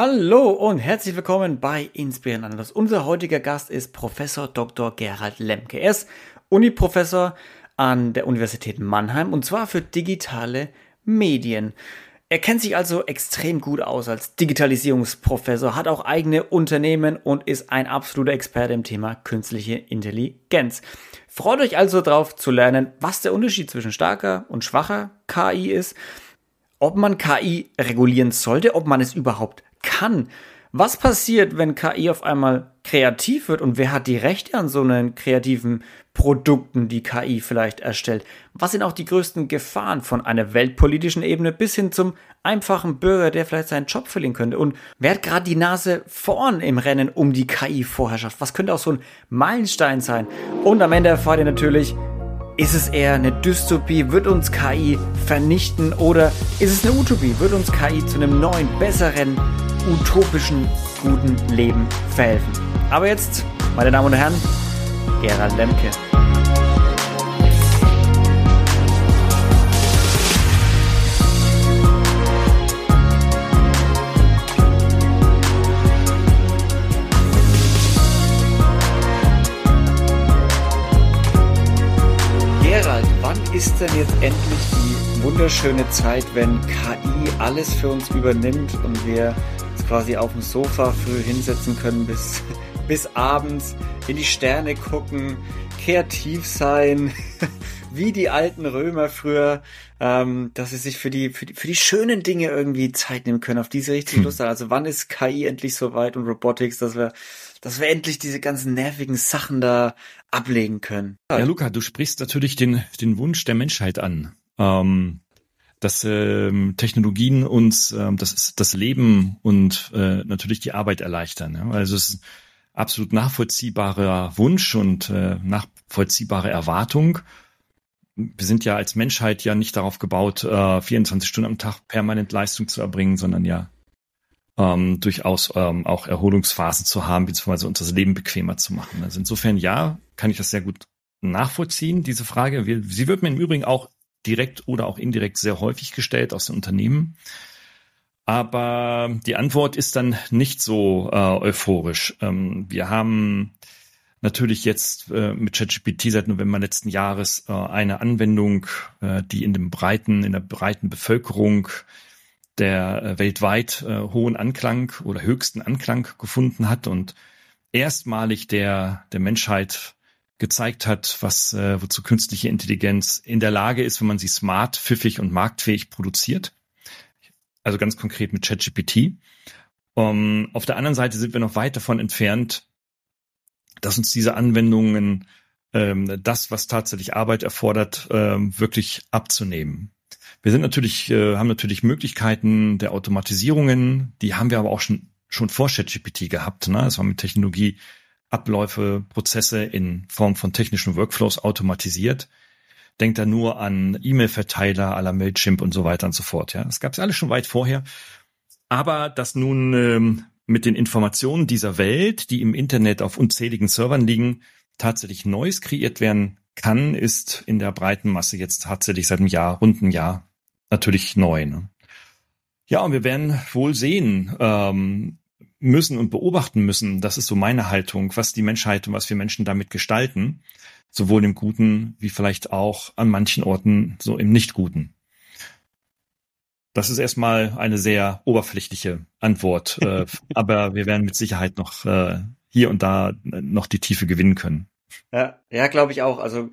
Hallo und herzlich willkommen bei Inspirieren Anders. Unser heutiger Gast ist Professor Dr. Gerhard Lemke. Er ist Uniprofessor an der Universität Mannheim und zwar für digitale Medien. Er kennt sich also extrem gut aus als Digitalisierungsprofessor, hat auch eigene Unternehmen und ist ein absoluter Experte im Thema künstliche Intelligenz. Freut euch also darauf zu lernen, was der Unterschied zwischen starker und schwacher KI ist, ob man KI regulieren sollte, ob man es überhaupt kann. Was passiert, wenn KI auf einmal kreativ wird und wer hat die Rechte an so einen kreativen Produkten, die KI vielleicht erstellt? Was sind auch die größten Gefahren von einer weltpolitischen Ebene bis hin zum einfachen Bürger, der vielleicht seinen Job verlieren könnte? Und wer hat gerade die Nase vorn im Rennen um die KI-Vorherrschaft? Was könnte auch so ein Meilenstein sein? Und am Ende erfahrt ihr natürlich, ist es eher eine Dystopie? Wird uns KI vernichten? Oder ist es eine Utopie? Wird uns KI zu einem neuen, besseren, utopischen, guten Leben verhelfen? Aber jetzt, meine Damen und Herren, Gerald Lemke. ist denn jetzt endlich die wunderschöne Zeit, wenn KI alles für uns übernimmt und wir quasi auf dem Sofa früh hinsetzen können bis, bis abends, in die Sterne gucken, kreativ sein, wie die alten Römer früher, ähm, dass sie sich für die, für die, für die schönen Dinge irgendwie Zeit nehmen können, auf diese richtig hm. Lust haben. Also wann ist KI endlich so weit und Robotics, dass wir dass wir endlich diese ganzen nervigen Sachen da ablegen können. Ja, Luca, du sprichst natürlich den, den Wunsch der Menschheit an. Ähm, dass ähm, Technologien uns ähm, das, das Leben und äh, natürlich die Arbeit erleichtern. Ja? Also es ist absolut nachvollziehbarer Wunsch und äh, nachvollziehbare Erwartung. Wir sind ja als Menschheit ja nicht darauf gebaut, äh, 24 Stunden am Tag permanent Leistung zu erbringen, sondern ja ähm, durchaus ähm, auch Erholungsphasen zu haben, beziehungsweise uns das Leben bequemer zu machen. Also insofern ja, kann ich das sehr gut nachvollziehen, diese Frage. Sie wird mir im Übrigen auch direkt oder auch indirekt sehr häufig gestellt aus den Unternehmen. Aber die Antwort ist dann nicht so äh, euphorisch. Ähm, wir haben natürlich jetzt äh, mit ChatGPT seit November letzten Jahres äh, eine Anwendung, äh, die in dem breiten, in der breiten Bevölkerung der äh, weltweit äh, hohen Anklang oder höchsten Anklang gefunden hat und erstmalig der, der Menschheit gezeigt hat, was äh, wozu künstliche Intelligenz in der Lage ist, wenn man sie smart, pfiffig und marktfähig produziert. Also ganz konkret mit ChatGPT. Um, auf der anderen Seite sind wir noch weit davon entfernt, dass uns diese Anwendungen ähm, das, was tatsächlich Arbeit erfordert, ähm, wirklich abzunehmen. Wir sind natürlich, äh, haben natürlich Möglichkeiten der Automatisierungen, die haben wir aber auch schon, schon vor ChatGPT gehabt. Ne? Das war mit Technologie Abläufe, Prozesse in Form von technischen Workflows automatisiert. Denkt da nur an E-Mail-Verteiler aller Mailchimp und so weiter und so fort. Ja, das gab es alles schon weit vorher. Aber dass nun ähm, mit den Informationen dieser Welt, die im Internet auf unzähligen Servern liegen, tatsächlich Neues kreiert werden kann, ist in der breiten Masse jetzt tatsächlich seit einem Jahr, rund einem Jahr natürlich neu. Ne? Ja, und wir werden wohl sehen ähm, müssen und beobachten müssen, das ist so meine Haltung, was die Menschheit und was wir Menschen damit gestalten, sowohl im Guten wie vielleicht auch an manchen Orten so im Nicht-Guten. Das ist erstmal eine sehr oberflächliche Antwort, äh, aber wir werden mit Sicherheit noch äh, hier und da noch die Tiefe gewinnen können. Ja, ja, glaube ich auch. Also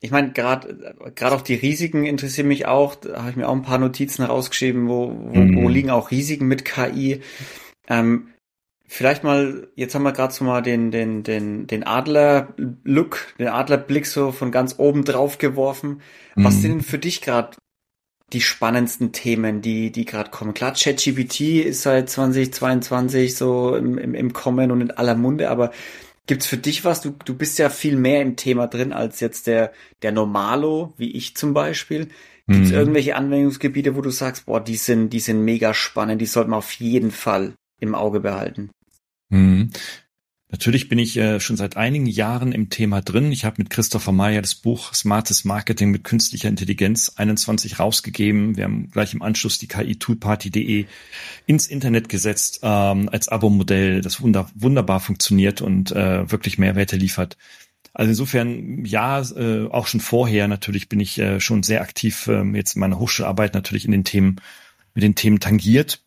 ich meine, gerade gerade auch die Risiken interessieren mich auch. Da habe ich mir auch ein paar Notizen rausgeschrieben, wo, wo, mhm. wo liegen auch Risiken mit KI. Ähm, vielleicht mal, jetzt haben wir gerade so mal den, den, den, den Adler-Look, den Adlerblick so von ganz oben drauf geworfen. Mhm. Was sind denn für dich gerade die spannendsten Themen, die, die gerade kommen? Klar, ChatGPT ist seit 2022 so im, im, im Kommen und in aller Munde, aber Gibt's für dich was? Du, du bist ja viel mehr im Thema drin als jetzt der, der Normalo, wie ich zum Beispiel. Gibt's mhm. irgendwelche Anwendungsgebiete, wo du sagst, boah, die sind, die sind mega spannend, die sollte man auf jeden Fall im Auge behalten? Mhm. Natürlich bin ich äh, schon seit einigen Jahren im Thema drin. Ich habe mit Christopher Meyer das Buch Smartes Marketing mit künstlicher Intelligenz 21 rausgegeben. Wir haben gleich im Anschluss die KI-Toolparty.de ins Internet gesetzt ähm, als Abo-Modell, das wunder wunderbar funktioniert und äh, wirklich Mehrwerte liefert. Also insofern, ja, äh, auch schon vorher natürlich bin ich äh, schon sehr aktiv äh, jetzt in meiner Hochschularbeit natürlich in den Themen, mit den Themen tangiert.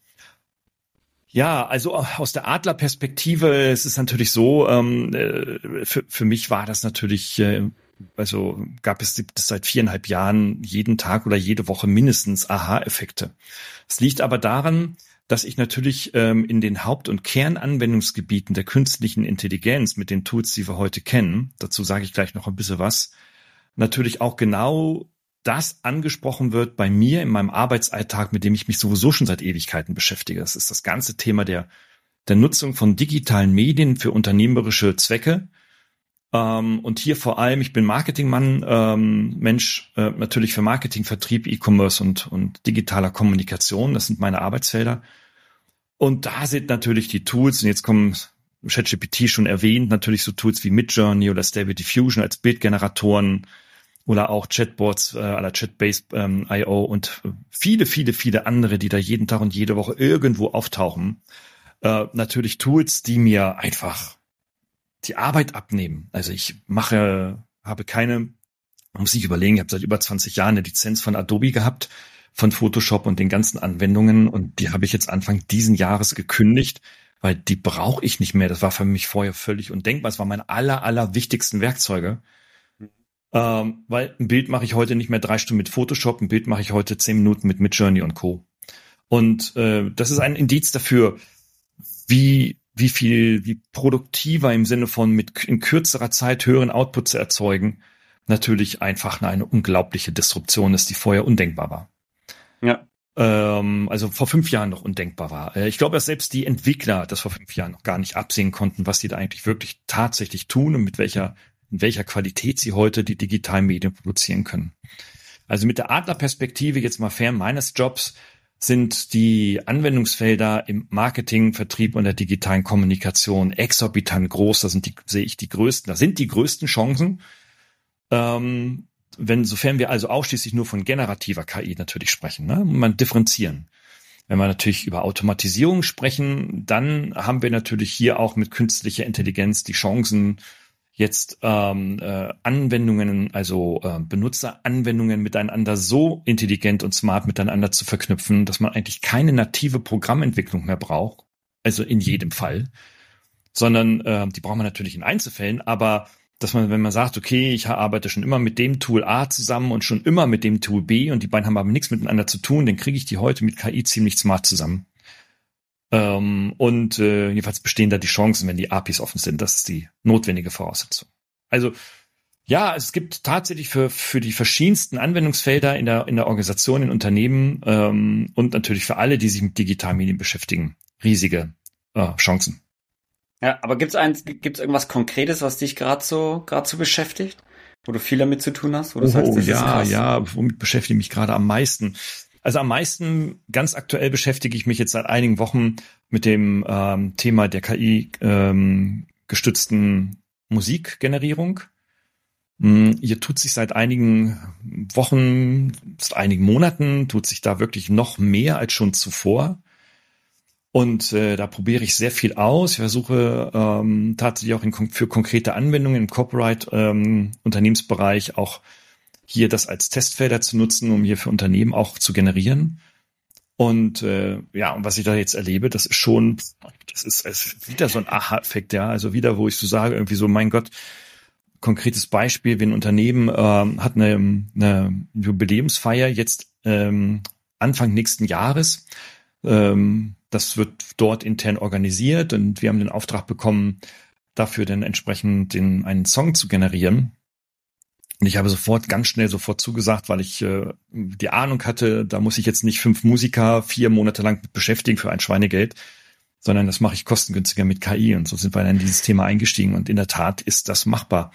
Ja, also aus der Adlerperspektive es ist natürlich so, ähm, äh, für, für mich war das natürlich, äh, also gab es seit viereinhalb Jahren jeden Tag oder jede Woche mindestens Aha-Effekte. Es liegt aber daran, dass ich natürlich ähm, in den Haupt- und Kernanwendungsgebieten der künstlichen Intelligenz mit den Tools, die wir heute kennen, dazu sage ich gleich noch ein bisschen was, natürlich auch genau das angesprochen wird bei mir in meinem Arbeitsalltag, mit dem ich mich sowieso schon seit Ewigkeiten beschäftige. Das ist das ganze Thema der, der Nutzung von digitalen Medien für unternehmerische Zwecke. Ähm, und hier vor allem, ich bin Marketingmann, ähm, Mensch, äh, natürlich für Marketing, Vertrieb, E-Commerce und, und digitaler Kommunikation. Das sind meine Arbeitsfelder. Und da sind natürlich die Tools, und jetzt kommen ChatGPT schon erwähnt, natürlich so Tools wie Midjourney oder Stable Diffusion als Bildgeneratoren, oder auch Chatbots äh, aller Chatbase ähm, IO und viele, viele, viele andere, die da jeden Tag und jede Woche irgendwo auftauchen. Äh, natürlich Tools, die mir einfach die Arbeit abnehmen. Also ich mache, habe keine, muss ich überlegen, ich habe seit über 20 Jahren eine Lizenz von Adobe gehabt, von Photoshop und den ganzen Anwendungen und die habe ich jetzt Anfang diesen Jahres gekündigt, weil die brauche ich nicht mehr. Das war für mich vorher völlig undenkbar. Es waren meine aller, aller wichtigsten Werkzeuge. Ähm, weil ein Bild mache ich heute nicht mehr drei Stunden mit Photoshop, ein Bild mache ich heute zehn Minuten mit Midjourney und Co. Und äh, das ist ein Indiz dafür, wie wie viel, wie produktiver im Sinne von mit in kürzerer Zeit höheren Output zu erzeugen, natürlich einfach eine unglaubliche Disruption ist, die vorher undenkbar war. Ja. Ähm, also vor fünf Jahren noch undenkbar war. Äh, ich glaube, dass selbst die Entwickler das vor fünf Jahren noch gar nicht absehen konnten, was sie da eigentlich wirklich tatsächlich tun und mit welcher in welcher Qualität sie heute die digitalen Medien produzieren können. Also mit der Adlerperspektive jetzt mal fern meines Jobs sind die Anwendungsfelder im Marketing, Vertrieb und der digitalen Kommunikation exorbitant groß. Da sind die, sehe ich die größten, da sind die größten Chancen. Ähm, wenn, sofern wir also ausschließlich nur von generativer KI natürlich sprechen, ne, man differenzieren. Wenn wir natürlich über Automatisierung sprechen, dann haben wir natürlich hier auch mit künstlicher Intelligenz die Chancen, jetzt ähm, äh, Anwendungen, also äh, Benutzeranwendungen miteinander so intelligent und smart miteinander zu verknüpfen, dass man eigentlich keine native Programmentwicklung mehr braucht, also in jedem Fall, sondern äh, die braucht man natürlich in Einzelfällen, aber dass man, wenn man sagt, okay, ich arbeite schon immer mit dem Tool A zusammen und schon immer mit dem Tool B und die beiden haben aber nichts miteinander zu tun, dann kriege ich die heute mit KI ziemlich smart zusammen. Ähm, und äh, jedenfalls bestehen da die Chancen, wenn die APIs offen sind. Das ist die notwendige Voraussetzung. Also ja, es gibt tatsächlich für, für die verschiedensten Anwendungsfelder in der, in der Organisation, in Unternehmen ähm, und natürlich für alle, die sich mit digitalen Medien beschäftigen, riesige äh, Chancen. Ja, aber gibt's eins, gibt's irgendwas Konkretes, was dich gerade so, gerade so beschäftigt? Wo du viel damit zu tun hast? Wo du oh, sagst, das ja, ist ja, womit beschäftige ich mich gerade am meisten? Also am meisten, ganz aktuell beschäftige ich mich jetzt seit einigen Wochen mit dem ähm, Thema der KI ähm, gestützten Musikgenerierung. Hm, hier tut sich seit einigen Wochen, seit einigen Monaten, tut sich da wirklich noch mehr als schon zuvor. Und äh, da probiere ich sehr viel aus. Ich versuche ähm, tatsächlich auch in, für konkrete Anwendungen im Copyright-Unternehmensbereich ähm, auch hier das als Testfelder zu nutzen, um hier für Unternehmen auch zu generieren. Und äh, ja, und was ich da jetzt erlebe, das ist schon, das ist, ist wieder so ein Aha-Effekt, ja. Also wieder, wo ich so sage, irgendwie so, mein Gott, konkretes Beispiel, wenn ein Unternehmen ähm, hat eine, eine Jubiläumsfeier jetzt ähm, Anfang nächsten Jahres. Ähm, das wird dort intern organisiert und wir haben den Auftrag bekommen, dafür dann entsprechend den, einen Song zu generieren. Und ich habe sofort ganz schnell sofort zugesagt, weil ich äh, die Ahnung hatte, da muss ich jetzt nicht fünf Musiker vier Monate lang beschäftigen für ein Schweinegeld, sondern das mache ich kostengünstiger mit KI. Und so sind wir dann in dieses Thema eingestiegen. Und in der Tat ist das machbar.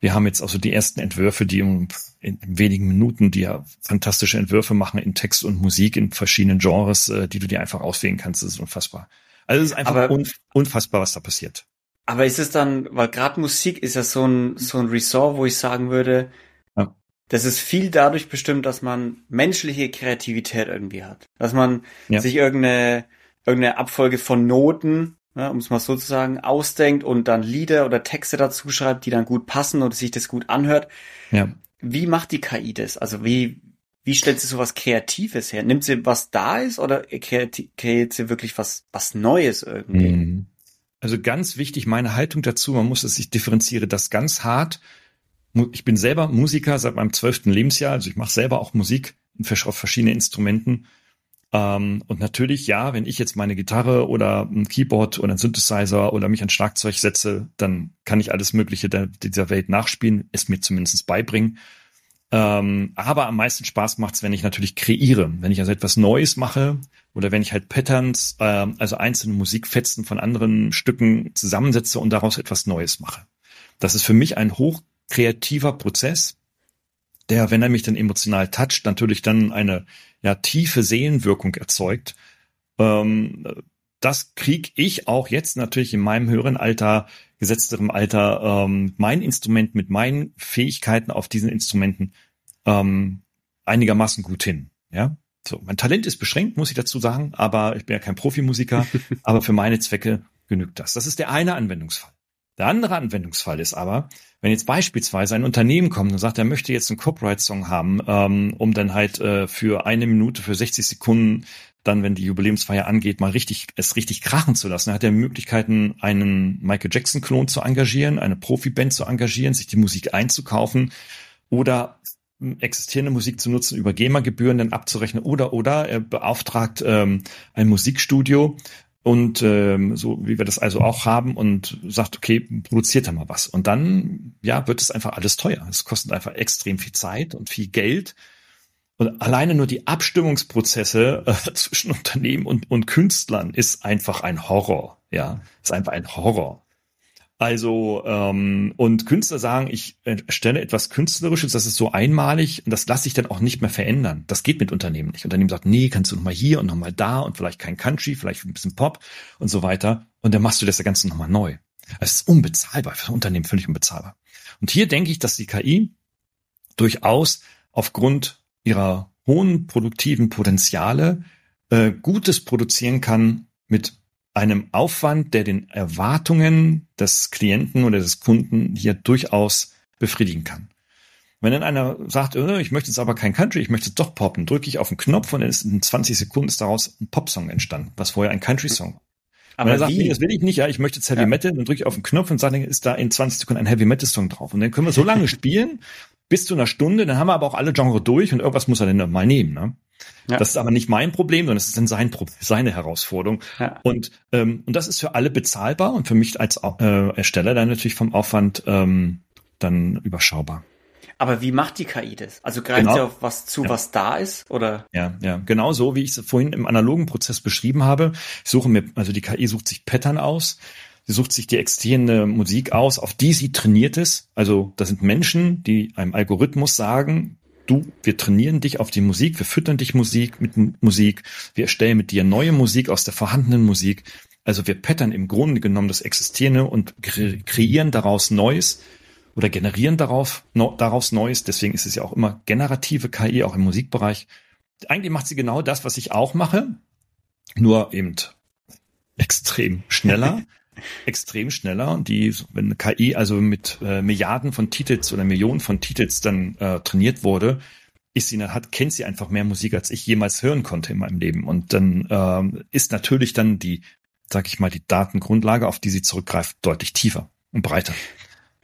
Wir haben jetzt also die ersten Entwürfe, die in, in wenigen Minuten, die ja fantastische Entwürfe machen in Text und Musik in verschiedenen Genres, äh, die du dir einfach auswählen kannst. Das ist unfassbar. Also es ist einfach unfassbar, was da passiert. Aber ist es dann, weil gerade Musik ist ja so ein, so ein Ressort, wo ich sagen würde, ja. das ist viel dadurch bestimmt, dass man menschliche Kreativität irgendwie hat. Dass man ja. sich irgendeine, irgendeine Abfolge von Noten, ja, um es mal so zu sagen, ausdenkt und dann Lieder oder Texte dazu schreibt, die dann gut passen oder sich das gut anhört. Ja. Wie macht die KI das? Also wie, wie stellt sie sowas Kreatives her? Nimmt sie was da ist oder kreiert sie wirklich was, was Neues irgendwie? Mhm. Also ganz wichtig, meine Haltung dazu, man muss es, ich differenziere das ganz hart. Ich bin selber Musiker seit meinem zwölften Lebensjahr, also ich mache selber auch Musik auf verschiedene Instrumenten. Ähm, und natürlich, ja, wenn ich jetzt meine Gitarre oder ein Keyboard oder ein Synthesizer oder mich an Schlagzeug setze, dann kann ich alles Mögliche dieser Welt nachspielen, es mir zumindest beibringen. Ähm, aber am meisten Spaß macht's, wenn ich natürlich kreiere, wenn ich also etwas Neues mache oder wenn ich halt Patterns, äh, also einzelne Musikfetzen von anderen Stücken zusammensetze und daraus etwas Neues mache. Das ist für mich ein hochkreativer Prozess, der, wenn er mich dann emotional toucht, natürlich dann eine ja tiefe Seelenwirkung erzeugt. Ähm, das krieg ich auch jetzt natürlich in meinem höheren Alter, gesetzterem Alter, ähm, mein Instrument mit meinen Fähigkeiten auf diesen Instrumenten ähm, einigermaßen gut hin. Ja, so mein Talent ist beschränkt, muss ich dazu sagen, aber ich bin ja kein Profimusiker. aber für meine Zwecke genügt das. Das ist der eine Anwendungsfall. Der andere Anwendungsfall ist aber, wenn jetzt beispielsweise ein Unternehmen kommt und sagt, er möchte jetzt einen Copyright-Song haben, ähm, um dann halt äh, für eine Minute, für 60 Sekunden, dann, wenn die Jubiläumsfeier angeht, mal richtig, es richtig krachen zu lassen, dann hat er Möglichkeiten, einen Michael Jackson-Klon zu engagieren, eine Profiband zu engagieren, sich die Musik einzukaufen oder existierende Musik zu nutzen, über GEMA-Gebühren dann abzurechnen oder oder er beauftragt ähm, ein Musikstudio und ähm, so wie wir das also auch haben und sagt, okay, produziert da mal was. Und dann, ja, wird es einfach alles teuer. Es kostet einfach extrem viel Zeit und viel Geld. Und alleine nur die Abstimmungsprozesse äh, zwischen Unternehmen und, und Künstlern ist einfach ein Horror. Ja, ist einfach ein Horror. Also, ähm, und Künstler sagen, ich erstelle etwas Künstlerisches, das ist so einmalig und das lasse ich dann auch nicht mehr verändern. Das geht mit Unternehmen nicht. Unternehmen sagt, nee, kannst du nochmal hier und nochmal da und vielleicht kein Country, vielleicht ein bisschen Pop und so weiter. Und dann machst du das Ganze nochmal neu. Es ist unbezahlbar, für Unternehmen völlig unbezahlbar. Und hier denke ich, dass die KI durchaus aufgrund ihrer hohen produktiven Potenziale äh, Gutes produzieren kann mit einem Aufwand, der den Erwartungen des Klienten oder des Kunden hier durchaus befriedigen kann. Wenn dann einer sagt, oh, ich möchte jetzt aber kein Country, ich möchte doch poppen, drücke ich auf den Knopf und dann ist in 20 Sekunden ist daraus ein Popsong entstanden, was vorher ein Country-Song war. Aber er sagt, nee, das will ich nicht, ja, ich möchte jetzt Heavy ja. Metal, dann drücke ich auf den Knopf und sage, ist da in 20 Sekunden ein Heavy Metal Song drauf. Und dann können wir so lange spielen, bis zu einer Stunde, dann haben wir aber auch alle Genre durch und irgendwas muss er dann mal nehmen. Ne? Ja. Das ist aber nicht mein Problem, sondern es ist dann sein Problem, seine Herausforderung. Ja. Und, ähm, und das ist für alle bezahlbar und für mich als äh, Ersteller dann natürlich vom Aufwand ähm, dann überschaubar. Aber wie macht die KI das? Also greift genau. sie auf was zu, ja. was da ist, oder? Ja, ja, genau so, wie ich es vorhin im analogen Prozess beschrieben habe. Ich suche mir, also die KI sucht sich Pattern aus. Sie sucht sich die existierende Musik aus, auf die sie trainiert ist. Also das sind Menschen, die einem Algorithmus sagen, du, wir trainieren dich auf die Musik, wir füttern dich Musik mit Musik, wir erstellen mit dir neue Musik aus der vorhandenen Musik. Also wir pattern im Grunde genommen das Existierende und kre kreieren daraus Neues oder generieren darauf, no, daraus Neues. Deswegen ist es ja auch immer generative KI, auch im Musikbereich. Eigentlich macht sie genau das, was ich auch mache, nur eben extrem schneller. extrem schneller und die, wenn eine KI also mit äh, Milliarden von Titels oder Millionen von Titels dann äh, trainiert wurde, ist sie hat kennt sie einfach mehr Musik als ich jemals hören konnte in meinem Leben und dann ähm, ist natürlich dann die, sag ich mal, die Datengrundlage, auf die sie zurückgreift, deutlich tiefer und breiter.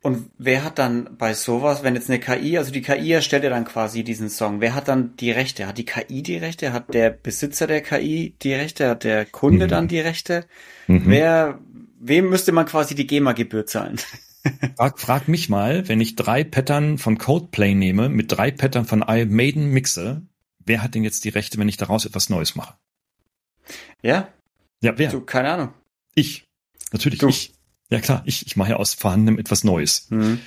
Und wer hat dann bei sowas, wenn jetzt eine KI, also die KI erstellt ja dann quasi diesen Song, wer hat dann die Rechte? Hat die KI die Rechte? Hat der Besitzer der KI die Rechte? Hat der Kunde mhm. dann die Rechte? Mhm. Wer, wem müsste man quasi die GEMA-Gebühr zahlen? frag, frag mich mal, wenn ich drei Pattern von Codeplay nehme, mit drei Pattern von I Maiden mixe, wer hat denn jetzt die Rechte, wenn ich daraus etwas Neues mache? Ja? Ja, wer? Du, keine Ahnung. Ich. Natürlich du. ich. Ja klar, ich, ich mache ja aus vorhandenem etwas Neues. Mhm.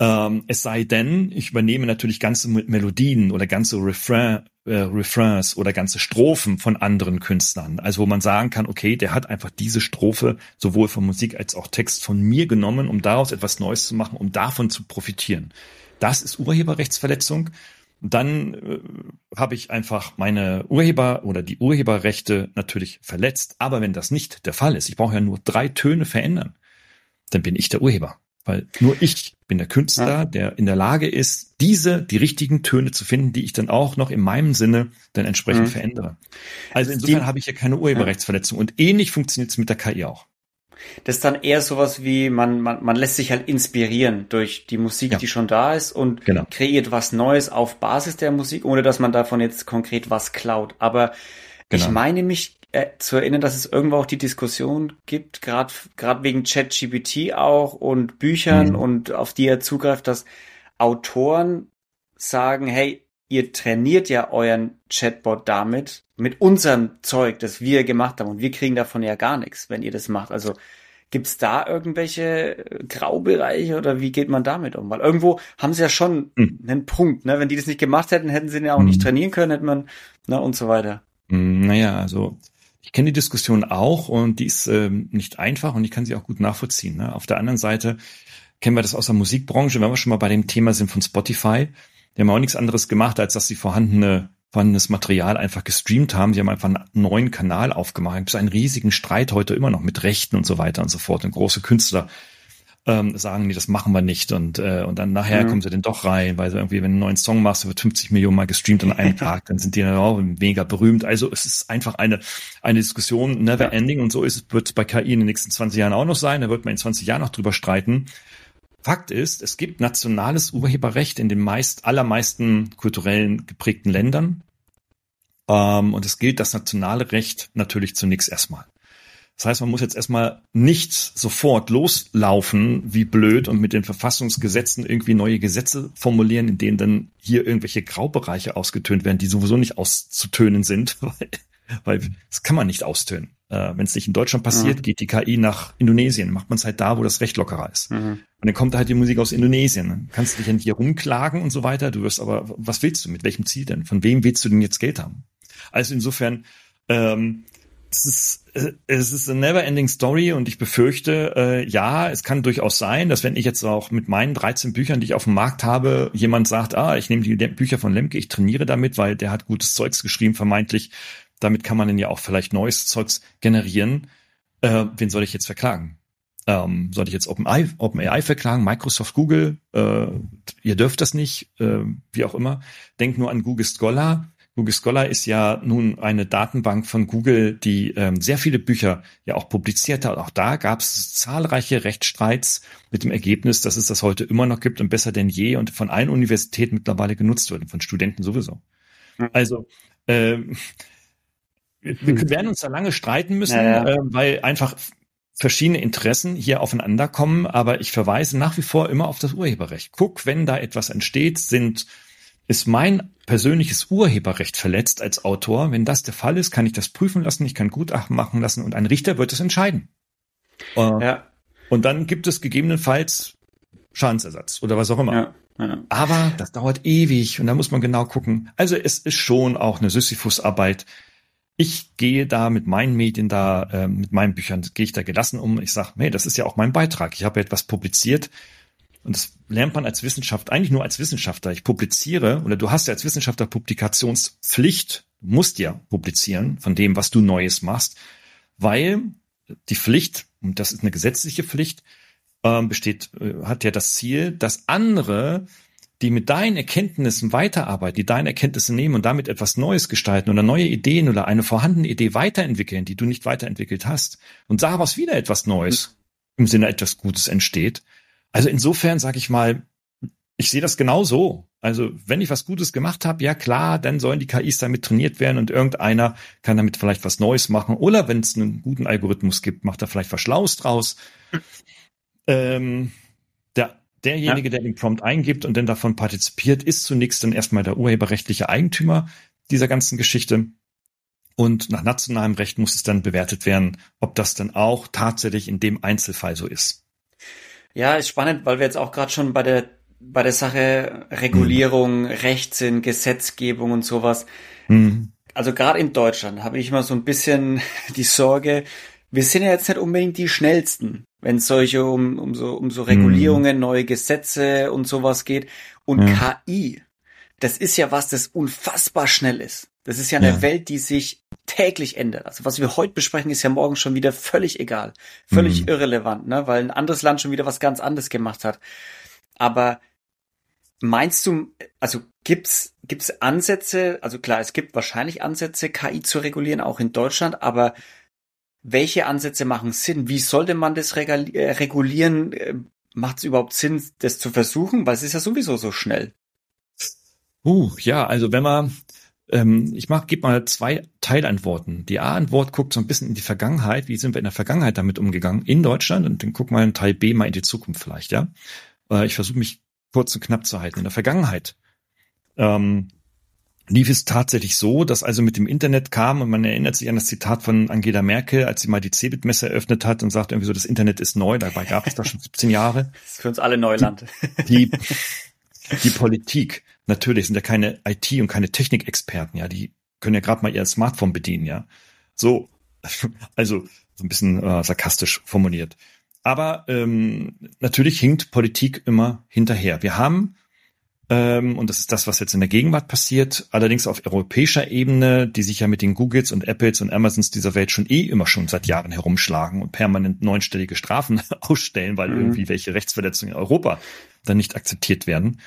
Ähm, es sei denn, ich übernehme natürlich ganze Melodien oder ganze Refrain, äh, Refrains oder ganze Strophen von anderen Künstlern. Also wo man sagen kann, okay, der hat einfach diese Strophe sowohl von Musik als auch Text von mir genommen, um daraus etwas Neues zu machen, um davon zu profitieren. Das ist Urheberrechtsverletzung. Dann äh, habe ich einfach meine Urheber oder die Urheberrechte natürlich verletzt. Aber wenn das nicht der Fall ist, ich brauche ja nur drei Töne verändern, dann bin ich der Urheber. Weil nur ich bin der Künstler, ja. der in der Lage ist, diese, die richtigen Töne zu finden, die ich dann auch noch in meinem Sinne dann entsprechend mhm. verändere. Also insofern habe ich ja keine Urheberrechtsverletzung. Und ähnlich funktioniert es mit der KI auch. Das ist dann eher sowas wie, man, man, man lässt sich halt inspirieren durch die Musik, ja. die schon da ist und genau. kreiert was Neues auf Basis der Musik, ohne dass man davon jetzt konkret was klaut. Aber genau. ich meine mich äh, zu erinnern, dass es irgendwo auch die Diskussion gibt, gerade gerade wegen ChatGPT auch und Büchern mhm. und auf die er zugreift, dass Autoren sagen, hey, ihr trainiert ja euren Chatbot damit mit unserem Zeug, das wir gemacht haben und wir kriegen davon ja gar nichts, wenn ihr das macht. Also gibt's da irgendwelche Graubereiche oder wie geht man damit um? Weil irgendwo haben sie ja schon mhm. einen Punkt, ne? Wenn die das nicht gemacht hätten, hätten sie ihn ja auch mhm. nicht trainieren können, hätte man, ne, und so weiter. Hm, naja, also ich kenne die Diskussion auch und die ist ähm, nicht einfach und ich kann sie auch gut nachvollziehen. Ne? Auf der anderen Seite kennen wir das aus der Musikbranche, wenn wir schon mal bei dem Thema sind von Spotify. Die haben auch nichts anderes gemacht, als dass sie vorhandene vorhandenes Material einfach gestreamt haben. Sie haben einfach einen neuen Kanal aufgemacht. Es gibt einen riesigen Streit heute immer noch mit Rechten und so weiter und so fort. Und große Künstler ähm, sagen, nee, das machen wir nicht. Und, äh, und dann nachher mhm. kommen sie denn doch rein, weil sie irgendwie, wenn du einen neuen Song machst, wird 50 Millionen Mal gestreamt an einem Tag, dann sind die dann auch mega berühmt. Also es ist einfach eine, eine Diskussion, never ending. Und so ist es, wird es bei KI in den nächsten 20 Jahren auch noch sein. Da wird man in 20 Jahren noch drüber streiten. Fakt ist, es gibt nationales Urheberrecht in den meist, allermeisten kulturellen geprägten Ländern. Ähm, und es gilt das nationale Recht natürlich zunächst erstmal. Das heißt, man muss jetzt erstmal nicht sofort loslaufen, wie blöd, und mit den Verfassungsgesetzen irgendwie neue Gesetze formulieren, in denen dann hier irgendwelche Graubereiche ausgetönt werden, die sowieso nicht auszutönen sind, weil, weil das kann man nicht austönen. Äh, Wenn es nicht in Deutschland passiert, mhm. geht die KI nach Indonesien, macht man es halt da, wo das Recht lockerer ist. Mhm. Und dann kommt halt die Musik aus Indonesien. Dann kannst du dich an hier rumklagen und so weiter. Du wirst aber, was willst du? Mit welchem Ziel denn? Von wem willst du denn jetzt Geld haben? Also insofern, ähm, es ist, äh, es ist eine never-ending Story und ich befürchte, äh, ja, es kann durchaus sein, dass wenn ich jetzt auch mit meinen 13 Büchern, die ich auf dem Markt habe, jemand sagt, ah, ich nehme die Bücher von Lemke, ich trainiere damit, weil der hat gutes Zeugs geschrieben, vermeintlich. Damit kann man dann ja auch vielleicht neues Zeugs generieren. Äh, wen soll ich jetzt verklagen? Ähm, soll ich jetzt OpenAI, OpenAI verklagen, Microsoft, Google? Äh, ihr dürft das nicht, äh, wie auch immer. Denkt nur an Google Scholar Google Scholar ist ja nun eine Datenbank von Google, die ähm, sehr viele Bücher ja auch publiziert hat. Auch da gab es zahlreiche Rechtsstreits mit dem Ergebnis, dass es das heute immer noch gibt und besser denn je und von allen Universitäten mittlerweile genutzt wird, von Studenten sowieso. Also ähm, wir, wir werden uns da lange streiten müssen, ja, ja. Äh, weil einfach verschiedene Interessen hier aufeinander kommen, aber ich verweise nach wie vor immer auf das Urheberrecht. Guck, wenn da etwas entsteht, sind ist mein persönliches Urheberrecht verletzt als Autor? Wenn das der Fall ist, kann ich das prüfen lassen, ich kann Gutachten machen lassen und ein Richter wird es entscheiden. Äh, ja. Und dann gibt es gegebenenfalls Schadensersatz oder was auch immer. Ja, ja. Aber das dauert ewig und da muss man genau gucken. Also es ist schon auch eine Sisyphus-Arbeit. Ich gehe da mit meinen Medien da, äh, mit meinen Büchern, gehe ich da gelassen um. Ich sage, hey, das ist ja auch mein Beitrag. Ich habe etwas publiziert und das lernt man als Wissenschaft, eigentlich nur als Wissenschaftler. Ich publiziere, oder du hast ja als Wissenschaftler Publikationspflicht, musst ja publizieren von dem, was du Neues machst, weil die Pflicht, und das ist eine gesetzliche Pflicht, ähm, besteht, äh, hat ja das Ziel, dass andere, die mit deinen Erkenntnissen weiterarbeiten, die deine Erkenntnisse nehmen und damit etwas Neues gestalten oder neue Ideen oder eine vorhandene Idee weiterentwickeln, die du nicht weiterentwickelt hast, und daraus wieder etwas Neues im Sinne etwas Gutes entsteht, also insofern sage ich mal, ich sehe das genau so. Also wenn ich was Gutes gemacht habe, ja klar, dann sollen die KIs damit trainiert werden und irgendeiner kann damit vielleicht was Neues machen. Oder wenn es einen guten Algorithmus gibt, macht er vielleicht was Schlaues draus. ähm, der, derjenige, ja. der den Prompt eingibt und dann davon partizipiert, ist zunächst dann erstmal der urheberrechtliche Eigentümer dieser ganzen Geschichte. Und nach nationalem Recht muss es dann bewertet werden, ob das dann auch tatsächlich in dem Einzelfall so ist. Ja, ist spannend, weil wir jetzt auch gerade schon bei der bei der Sache Regulierung, mhm. Rechtssinn, Gesetzgebung und sowas. Mhm. Also gerade in Deutschland habe ich immer so ein bisschen die Sorge, wir sind ja jetzt nicht unbedingt die schnellsten, wenn es solche um, um so um so Regulierungen, mhm. neue Gesetze und sowas geht. Und ja. KI, das ist ja was, das unfassbar schnell ist. Das ist ja eine ja. Welt, die sich täglich ändert. Also was wir heute besprechen, ist ja morgen schon wieder völlig egal, völlig mhm. irrelevant, ne? weil ein anderes Land schon wieder was ganz anderes gemacht hat. Aber meinst du, also gibt's gibt's Ansätze? Also klar, es gibt wahrscheinlich Ansätze, KI zu regulieren, auch in Deutschland. Aber welche Ansätze machen Sinn? Wie sollte man das äh, regulieren? Äh, Macht es überhaupt Sinn, das zu versuchen? Weil es ist ja sowieso so schnell. Uh, ja, also wenn man ähm, ich mach, gebe mal zwei Teilantworten. Die A-Antwort guckt so ein bisschen in die Vergangenheit. Wie sind wir in der Vergangenheit damit umgegangen in Deutschland? Und dann guck mal in Teil B mal in die Zukunft vielleicht, ja. Äh, ich versuche mich kurz und knapp zu halten. In der Vergangenheit ähm, lief es tatsächlich so, dass also mit dem Internet kam und man erinnert sich an das Zitat von Angela Merkel, als sie mal die Cebit-Messe eröffnet hat und sagte irgendwie so, das Internet ist neu, dabei gab es da schon 17 Jahre. Das ist für uns alle Neuland. Die, die, die Politik natürlich sind ja keine IT und keine Technikexperten, ja, die können ja gerade mal ihr Smartphone bedienen, ja. So, also so ein bisschen äh, sarkastisch formuliert. Aber ähm, natürlich hinkt Politik immer hinterher. Wir haben, ähm, und das ist das, was jetzt in der Gegenwart passiert, allerdings auf europäischer Ebene, die sich ja mit den Googles und Apples und Amazons dieser Welt schon eh immer schon seit Jahren herumschlagen und permanent neunstellige Strafen ausstellen, weil mhm. irgendwie welche Rechtsverletzungen in Europa dann nicht akzeptiert werden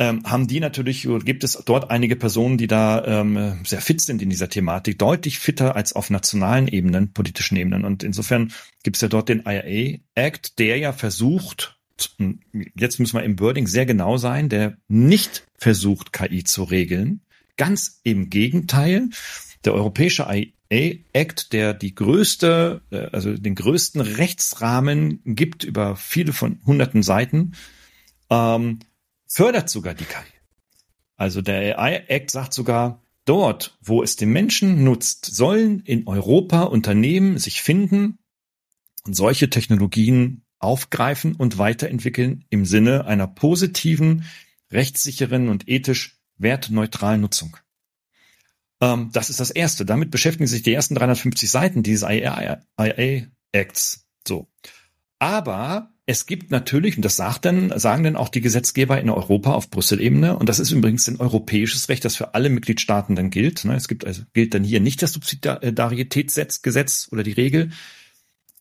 ähm, haben die natürlich, gibt es dort einige Personen, die da ähm, sehr fit sind in dieser Thematik, deutlich fitter als auf nationalen Ebenen, politischen Ebenen. Und insofern gibt es ja dort den IRA Act, der ja versucht, jetzt müssen wir im Wording sehr genau sein, der nicht versucht, KI zu regeln. Ganz im Gegenteil. Der europäische IA Act, der die größte, äh, also den größten Rechtsrahmen gibt über viele von hunderten Seiten, ähm, fördert sogar die KI. Also der AI Act sagt sogar, dort, wo es den Menschen nutzt, sollen in Europa Unternehmen sich finden und solche Technologien aufgreifen und weiterentwickeln im Sinne einer positiven, rechtssicheren und ethisch wertneutralen Nutzung. Ähm, das ist das Erste. Damit beschäftigen sich die ersten 350 Seiten dieses IA Acts. So. Aber es gibt natürlich, und das sagt dann, sagen dann auch die Gesetzgeber in Europa auf Brüssel-Ebene, und das ist übrigens ein europäisches Recht, das für alle Mitgliedstaaten dann gilt. Ne? Es gibt also, gilt dann hier nicht das Subsidiaritätsgesetz oder die Regel,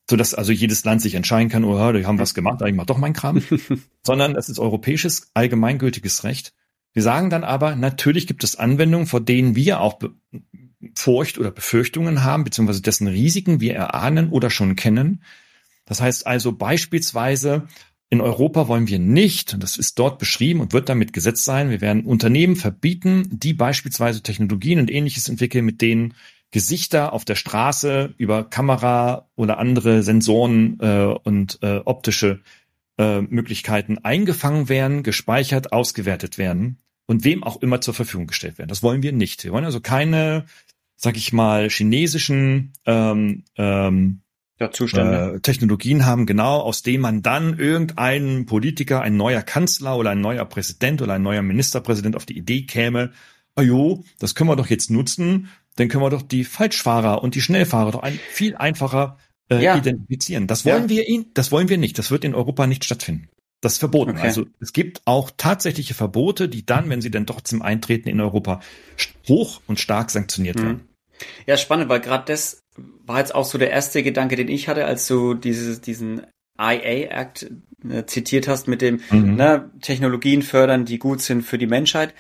so dass also jedes Land sich entscheiden kann, oh, die haben was gemacht, ich mach doch meinen Kram, sondern es ist europäisches allgemeingültiges Recht. Wir sagen dann aber, natürlich gibt es Anwendungen, vor denen wir auch Furcht oder Befürchtungen haben, beziehungsweise dessen Risiken wir erahnen oder schon kennen. Das heißt also beispielsweise, in Europa wollen wir nicht, und das ist dort beschrieben und wird damit Gesetz sein, wir werden Unternehmen verbieten, die beispielsweise Technologien und ähnliches entwickeln, mit denen Gesichter auf der Straße über Kamera oder andere Sensoren äh, und äh, optische äh, Möglichkeiten eingefangen werden, gespeichert, ausgewertet werden und wem auch immer zur Verfügung gestellt werden. Das wollen wir nicht. Wir wollen also keine, sag ich mal, chinesischen ähm, ähm, ja, Zustände. Äh, Technologien haben, genau, aus denen man dann irgendein Politiker, ein neuer Kanzler oder ein neuer Präsident oder ein neuer Ministerpräsident auf die Idee käme, ah jo, das können wir doch jetzt nutzen, dann können wir doch die Falschfahrer und die Schnellfahrer doch ein, viel einfacher äh, ja. identifizieren. Das wollen ja. wir ihn, das wollen wir nicht. Das wird in Europa nicht stattfinden. Das ist verboten. Okay. Also es gibt auch tatsächliche Verbote, die dann, wenn sie dann trotzdem eintreten in Europa, hoch und stark sanktioniert mhm. werden. Ja, spannend, weil gerade das war jetzt auch so der erste Gedanke, den ich hatte, als du dieses, diesen IA Act äh, zitiert hast mit dem mhm. ne, Technologien fördern, die gut sind für die Menschheit.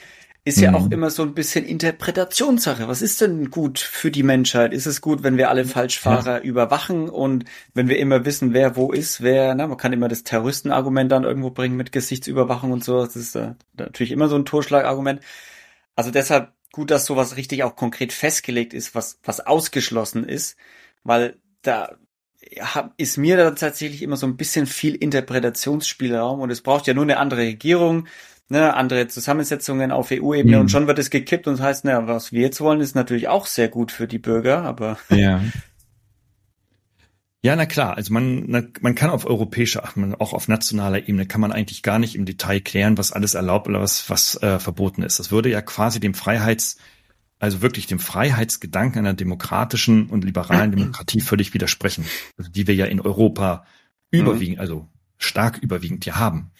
Ist mhm. ja auch immer so ein bisschen Interpretationssache. Was ist denn gut für die Menschheit? Ist es gut, wenn wir alle Falschfahrer ja. überwachen und wenn wir immer wissen, wer wo ist, wer, na, man kann immer das Terroristenargument dann irgendwo bringen mit Gesichtsüberwachung und so. Das ist äh, natürlich immer so ein Totschlagargument. Also deshalb gut, dass sowas richtig auch konkret festgelegt ist, was, was ausgeschlossen ist, weil da ist mir da tatsächlich immer so ein bisschen viel Interpretationsspielraum und es braucht ja nur eine andere Regierung, ne, andere Zusammensetzungen auf EU-Ebene mhm. und schon wird es gekippt und das heißt, naja, was wir jetzt wollen, ist natürlich auch sehr gut für die Bürger, aber ja. Ja, na klar. Also man, man kann auf europäischer, auch auf nationaler Ebene kann man eigentlich gar nicht im Detail klären, was alles erlaubt oder was, was äh, verboten ist. Das würde ja quasi dem Freiheits, also wirklich dem Freiheitsgedanken einer demokratischen und liberalen Demokratie völlig widersprechen, also die wir ja in Europa überwiegend, mhm. also stark überwiegend ja haben.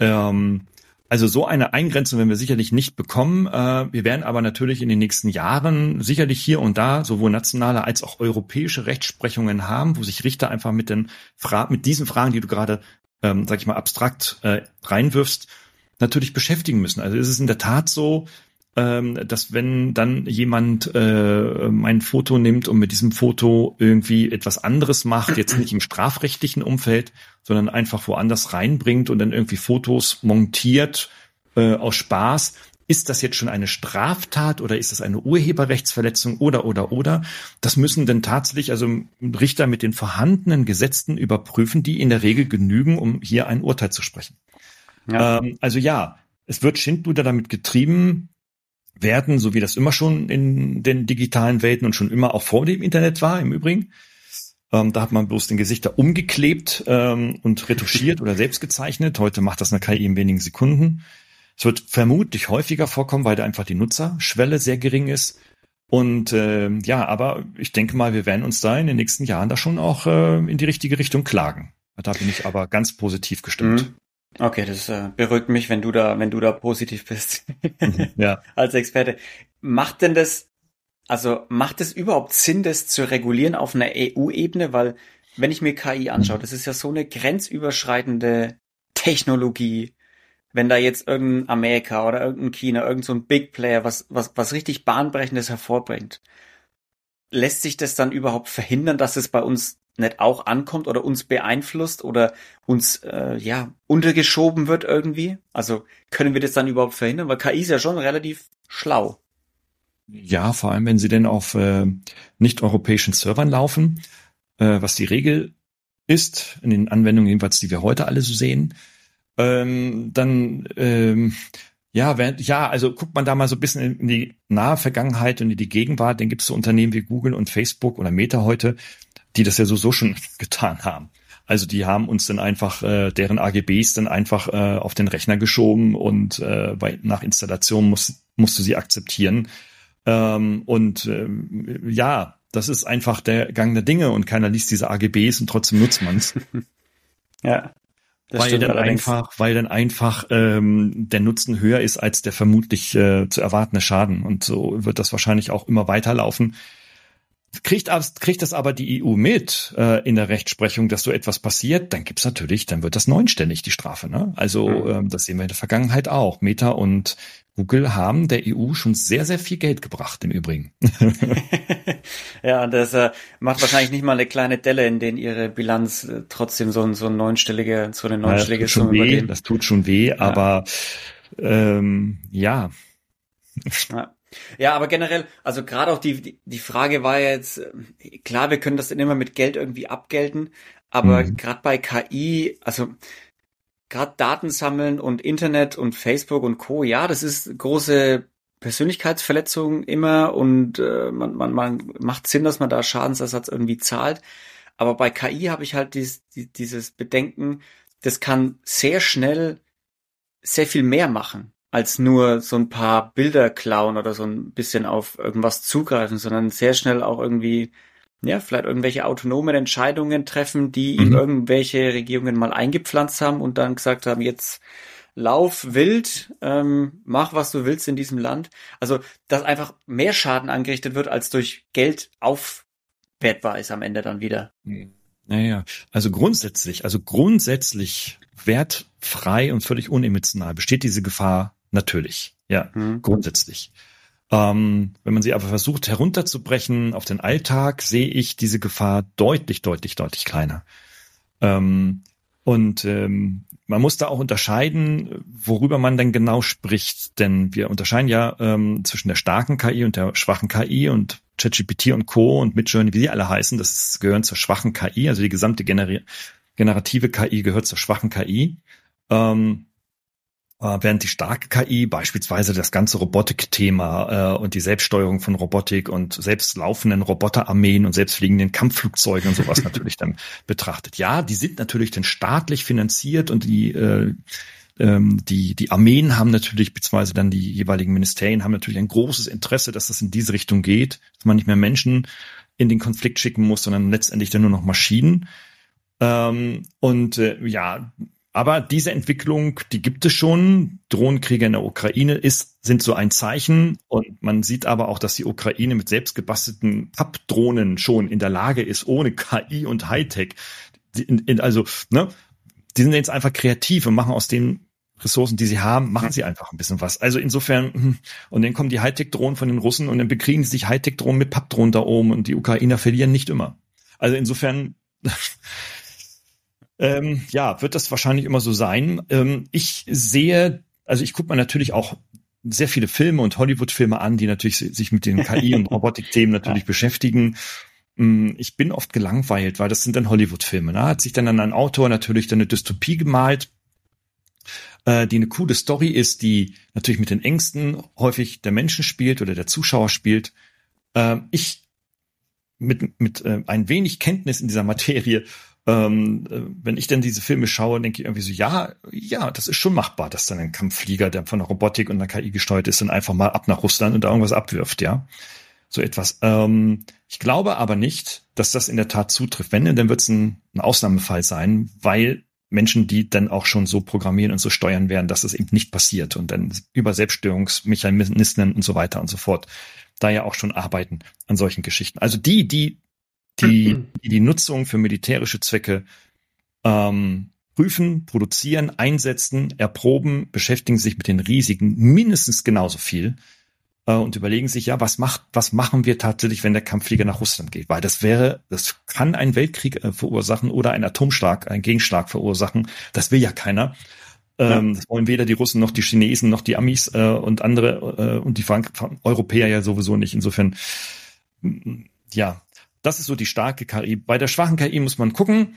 Ähm, also so eine Eingrenzung werden wir sicherlich nicht bekommen. Äh, wir werden aber natürlich in den nächsten Jahren sicherlich hier und da sowohl nationale als auch europäische Rechtsprechungen haben, wo sich Richter einfach mit den Fra mit diesen Fragen, die du gerade, ähm, sag ich mal, abstrakt äh, reinwirfst, natürlich beschäftigen müssen. Also es ist in der Tat so, ähm, dass wenn dann jemand äh, mein Foto nimmt und mit diesem Foto irgendwie etwas anderes macht, jetzt nicht im strafrechtlichen Umfeld, sondern einfach woanders reinbringt und dann irgendwie Fotos montiert äh, aus Spaß, ist das jetzt schon eine Straftat oder ist das eine Urheberrechtsverletzung oder oder oder? Das müssen denn tatsächlich also Richter mit den vorhandenen Gesetzen überprüfen, die in der Regel genügen, um hier ein Urteil zu sprechen. Ja. Ähm, also ja, es wird Schindluder damit getrieben werden, so wie das immer schon in den digitalen Welten und schon immer auch vor dem Internet war, im Übrigen. Ähm, da hat man bloß den Gesichter umgeklebt ähm, und retuschiert oder selbst gezeichnet. Heute macht das eine KI in wenigen Sekunden. Es wird vermutlich häufiger vorkommen, weil da einfach die Nutzerschwelle sehr gering ist. Und äh, ja, aber ich denke mal, wir werden uns da in den nächsten Jahren da schon auch äh, in die richtige Richtung klagen. Da bin ich aber ganz positiv gestimmt. Mhm. Okay, das äh, beruhigt mich, wenn du da, wenn du da positiv bist. Ja. Als Experte. Macht denn das also macht es überhaupt Sinn, das zu regulieren auf einer EU-Ebene? Weil wenn ich mir KI anschaue, das ist ja so eine grenzüberschreitende Technologie. Wenn da jetzt irgendein Amerika oder irgendein China, irgendein so ein Big Player was, was, was richtig Bahnbrechendes hervorbringt, lässt sich das dann überhaupt verhindern, dass es bei uns nicht auch ankommt oder uns beeinflusst oder uns äh, ja untergeschoben wird irgendwie? Also können wir das dann überhaupt verhindern? Weil KI ist ja schon relativ schlau. Ja, vor allem, wenn sie denn auf äh, nicht-europäischen Servern laufen, äh, was die Regel ist, in den Anwendungen jedenfalls, die wir heute alle so sehen, ähm, dann ähm, ja, wenn, ja, also guckt man da mal so ein bisschen in die nahe Vergangenheit und in die Gegenwart, dann gibt es so Unternehmen wie Google und Facebook oder Meta heute, die das ja so, so schon getan haben. Also die haben uns dann einfach äh, deren AGBs dann einfach äh, auf den Rechner geschoben und äh, bei, nach Installation muss, musst du sie akzeptieren. Ähm, und ähm, ja, das ist einfach der Gang der Dinge und keiner liest diese AGBs und trotzdem nutzt man's. ja. Das weil dann allerdings. einfach, weil dann einfach ähm, der Nutzen höher ist als der vermutlich äh, zu erwartende Schaden. Und so wird das wahrscheinlich auch immer weiterlaufen. Kriegt, kriegt das aber die EU mit äh, in der Rechtsprechung, dass so etwas passiert, dann gibt's natürlich, dann wird das neunstellig, die Strafe. Ne? Also mhm. ähm, das sehen wir in der Vergangenheit auch. Meta und Google haben der EU schon sehr, sehr viel Geld gebracht im Übrigen. ja, das äh, macht wahrscheinlich nicht mal eine kleine Delle, in denen ihre Bilanz äh, trotzdem so, ein, so ein neunstellige, so eine neunstellige ja, Summe weh, Das tut schon weh, ja. aber ähm, ja. ja. Ja, aber generell, also gerade auch die, die, die Frage war ja jetzt, äh, klar, wir können das dann immer mit Geld irgendwie abgelten, aber mhm. gerade bei KI, also gerade Daten sammeln und Internet und Facebook und Co. Ja, das ist große Persönlichkeitsverletzung immer und äh, man, man, man macht Sinn, dass man da Schadensersatz irgendwie zahlt. Aber bei KI habe ich halt dies, dieses Bedenken, das kann sehr schnell sehr viel mehr machen als nur so ein paar Bilder klauen oder so ein bisschen auf irgendwas zugreifen, sondern sehr schnell auch irgendwie ja, vielleicht irgendwelche autonomen Entscheidungen treffen, die mhm. ihm irgendwelche Regierungen mal eingepflanzt haben und dann gesagt haben, jetzt lauf wild, ähm, mach was du willst in diesem Land. Also, dass einfach mehr Schaden angerichtet wird, als durch Geld aufwertbar ist am Ende dann wieder. Naja, also grundsätzlich, also grundsätzlich wertfrei und völlig unemotional besteht diese Gefahr natürlich. Ja, mhm. grundsätzlich. Ähm, wenn man sie aber versucht herunterzubrechen auf den Alltag, sehe ich diese Gefahr deutlich, deutlich, deutlich kleiner. Ähm, und ähm, man muss da auch unterscheiden, worüber man denn genau spricht. Denn wir unterscheiden ja ähm, zwischen der starken KI und der schwachen KI und ChatGPT und Co. und Midjourney, wie sie alle heißen, das gehören zur schwachen KI. Also die gesamte Gener generative KI gehört zur schwachen KI. Ähm, Äh, während die starke KI beispielsweise das ganze Robotik-Thema äh, und die Selbststeuerung von Robotik und selbstlaufenden Roboterarmeen und selbstfliegenden Kampfflugzeugen und sowas natürlich dann betrachtet. Ja, die sind natürlich dann staatlich finanziert und die äh, ähm, die, die Armeen haben natürlich, beziehungsweise dann die jeweiligen Ministerien haben natürlich ein großes Interesse, dass das in diese Richtung geht, dass man nicht mehr Menschen in den Konflikt schicken muss, sondern letztendlich dann nur noch Maschinen. Ähm, und äh, ja, aber diese Entwicklung, die gibt es schon. Drohnenkriege in der Ukraine ist, sind so ein Zeichen. Und man sieht aber auch, dass die Ukraine mit selbstgebastelten Pappdrohnen schon in der Lage ist, ohne KI und Hightech. Also, ne, die sind jetzt einfach kreativ und machen aus den Ressourcen, die sie haben, machen sie einfach ein bisschen was. Also insofern, hm, und dann kommen die Hightech-Drohnen von den Russen und dann bekriegen sie sich Hightech-Drohnen mit Pappdrohnen da oben und die Ukrainer verlieren nicht immer. Also insofern, ähm, ja, wird das wahrscheinlich immer so sein. Ähm, ich sehe, also ich gucke mir natürlich auch sehr viele Filme und Hollywood-Filme an, die natürlich sich mit den KI- und Robotik-Themen natürlich ja. beschäftigen. Mm, ich bin oft gelangweilt, weil das sind dann Hollywood-Filme. Da ne? hat sich dann ein Autor natürlich dann eine Dystopie gemalt, äh, die eine coole Story ist, die natürlich mit den Ängsten häufig der Menschen spielt oder der Zuschauer spielt. Äh, ich mit, mit äh, ein wenig Kenntnis in dieser Materie ähm, äh, wenn ich dann diese Filme schaue, denke ich irgendwie so, ja, ja, das ist schon machbar, dass dann ein Kampfflieger, der von der Robotik und der KI gesteuert ist, dann einfach mal ab nach Russland und da irgendwas abwirft, ja. So etwas. Ähm, ich glaube aber nicht, dass das in der Tat zutrifft. Wenn, dann wird es ein, ein Ausnahmefall sein, weil Menschen, die dann auch schon so programmieren und so steuern werden, dass es eben nicht passiert und dann über Selbststörungsmechanismen und so weiter und so fort da ja auch schon arbeiten an solchen Geschichten. Also die, die die die, die Nutzung für militärische Zwecke ähm, prüfen, produzieren, einsetzen, erproben, beschäftigen sich mit den Risiken mindestens genauso viel äh, und überlegen sich, ja, was macht, was machen wir tatsächlich, wenn der Kampfflieger nach Russland geht? Weil das wäre, das kann einen Weltkrieg äh, verursachen oder einen Atomschlag, einen Gegenschlag verursachen. Das will ja keiner. Ähm, Das wollen weder die Russen noch die Chinesen noch die Amis äh, und andere äh, und die Frank Europäer ja sowieso nicht. Insofern, ja, das ist so die starke KI. Bei der schwachen KI muss man gucken.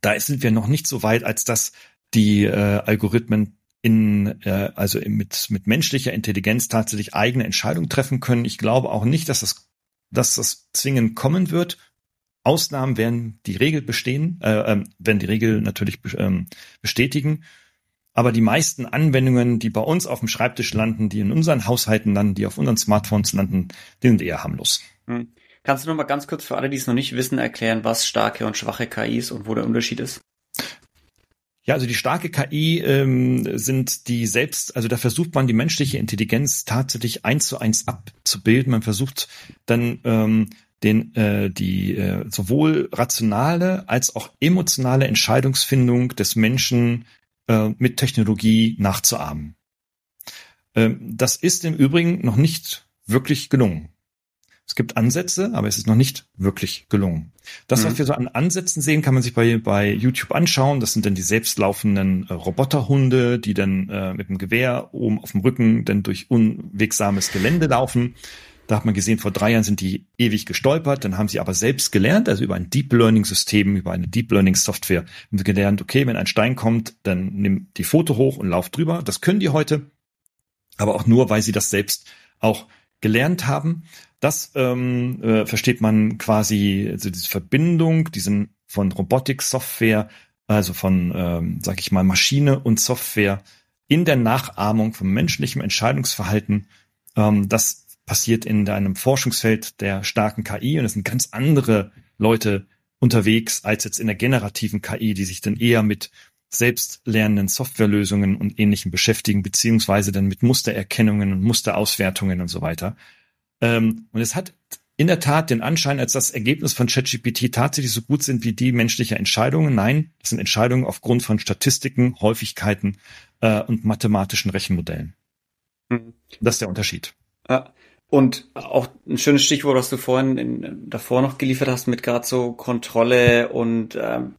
Da sind wir noch nicht so weit, als dass die äh, Algorithmen in, äh, also mit, mit menschlicher Intelligenz tatsächlich eigene Entscheidungen treffen können. Ich glaube auch nicht, dass das, dass das zwingend kommen wird. Ausnahmen werden die Regel bestehen, äh, äh, werden die Regel natürlich ähm, bestätigen. Aber die meisten Anwendungen, die bei uns auf dem Schreibtisch landen, die in unseren Haushalten landen, die auf unseren Smartphones landen, die sind eher harmlos. Hm. Kannst du noch mal ganz kurz für alle, die es noch nicht wissen, erklären, was starke und schwache KI ist und wo der Unterschied ist? Ja, also die starke KI ähm, sind die selbst, also da versucht man die menschliche Intelligenz tatsächlich eins zu eins abzubilden. Man versucht dann ähm, den äh, die äh, sowohl rationale als auch emotionale Entscheidungsfindung des Menschen äh, mit Technologie nachzuahmen. Ähm, das ist im Übrigen noch nicht wirklich gelungen. Es gibt Ansätze, aber es ist noch nicht wirklich gelungen. Das, mhm. was wir so an Ansätzen sehen, kann man sich bei, bei YouTube anschauen. Das sind dann die selbstlaufenden äh, Roboterhunde, die dann äh, mit dem Gewehr oben auf dem Rücken dann durch unwegsames Gelände laufen. Da hat man gesehen, vor drei Jahren sind die ewig gestolpert, dann haben sie aber selbst gelernt, also über ein Deep Learning System, über eine Deep Learning Software, haben sie gelernt, okay, wenn ein Stein kommt, dann nimm die Foto hoch und lauf drüber. Das können die heute, aber auch nur, weil sie das selbst auch gelernt haben. Das ähm, äh, versteht man quasi, also diese Verbindung, diesen von Robotik-Software, also von, ähm, sag ich mal, Maschine und Software in der Nachahmung von menschlichem Entscheidungsverhalten. Ähm, das passiert in einem Forschungsfeld der starken KI und es sind ganz andere Leute unterwegs als jetzt in der generativen KI, die sich dann eher mit selbstlernenden Softwarelösungen und ähnlichem beschäftigen, beziehungsweise dann mit Mustererkennungen und Musterauswertungen und so weiter. Ähm, und es hat in der Tat den Anschein, als das Ergebnis von ChatGPT tatsächlich so gut sind wie die menschliche Entscheidungen. Nein, das sind Entscheidungen aufgrund von Statistiken, Häufigkeiten äh, und mathematischen Rechenmodellen. Mhm. Das ist der Unterschied. Ja. Und auch ein schönes Stichwort, was du vorhin in, davor noch geliefert hast, mit gerade so Kontrolle und ähm,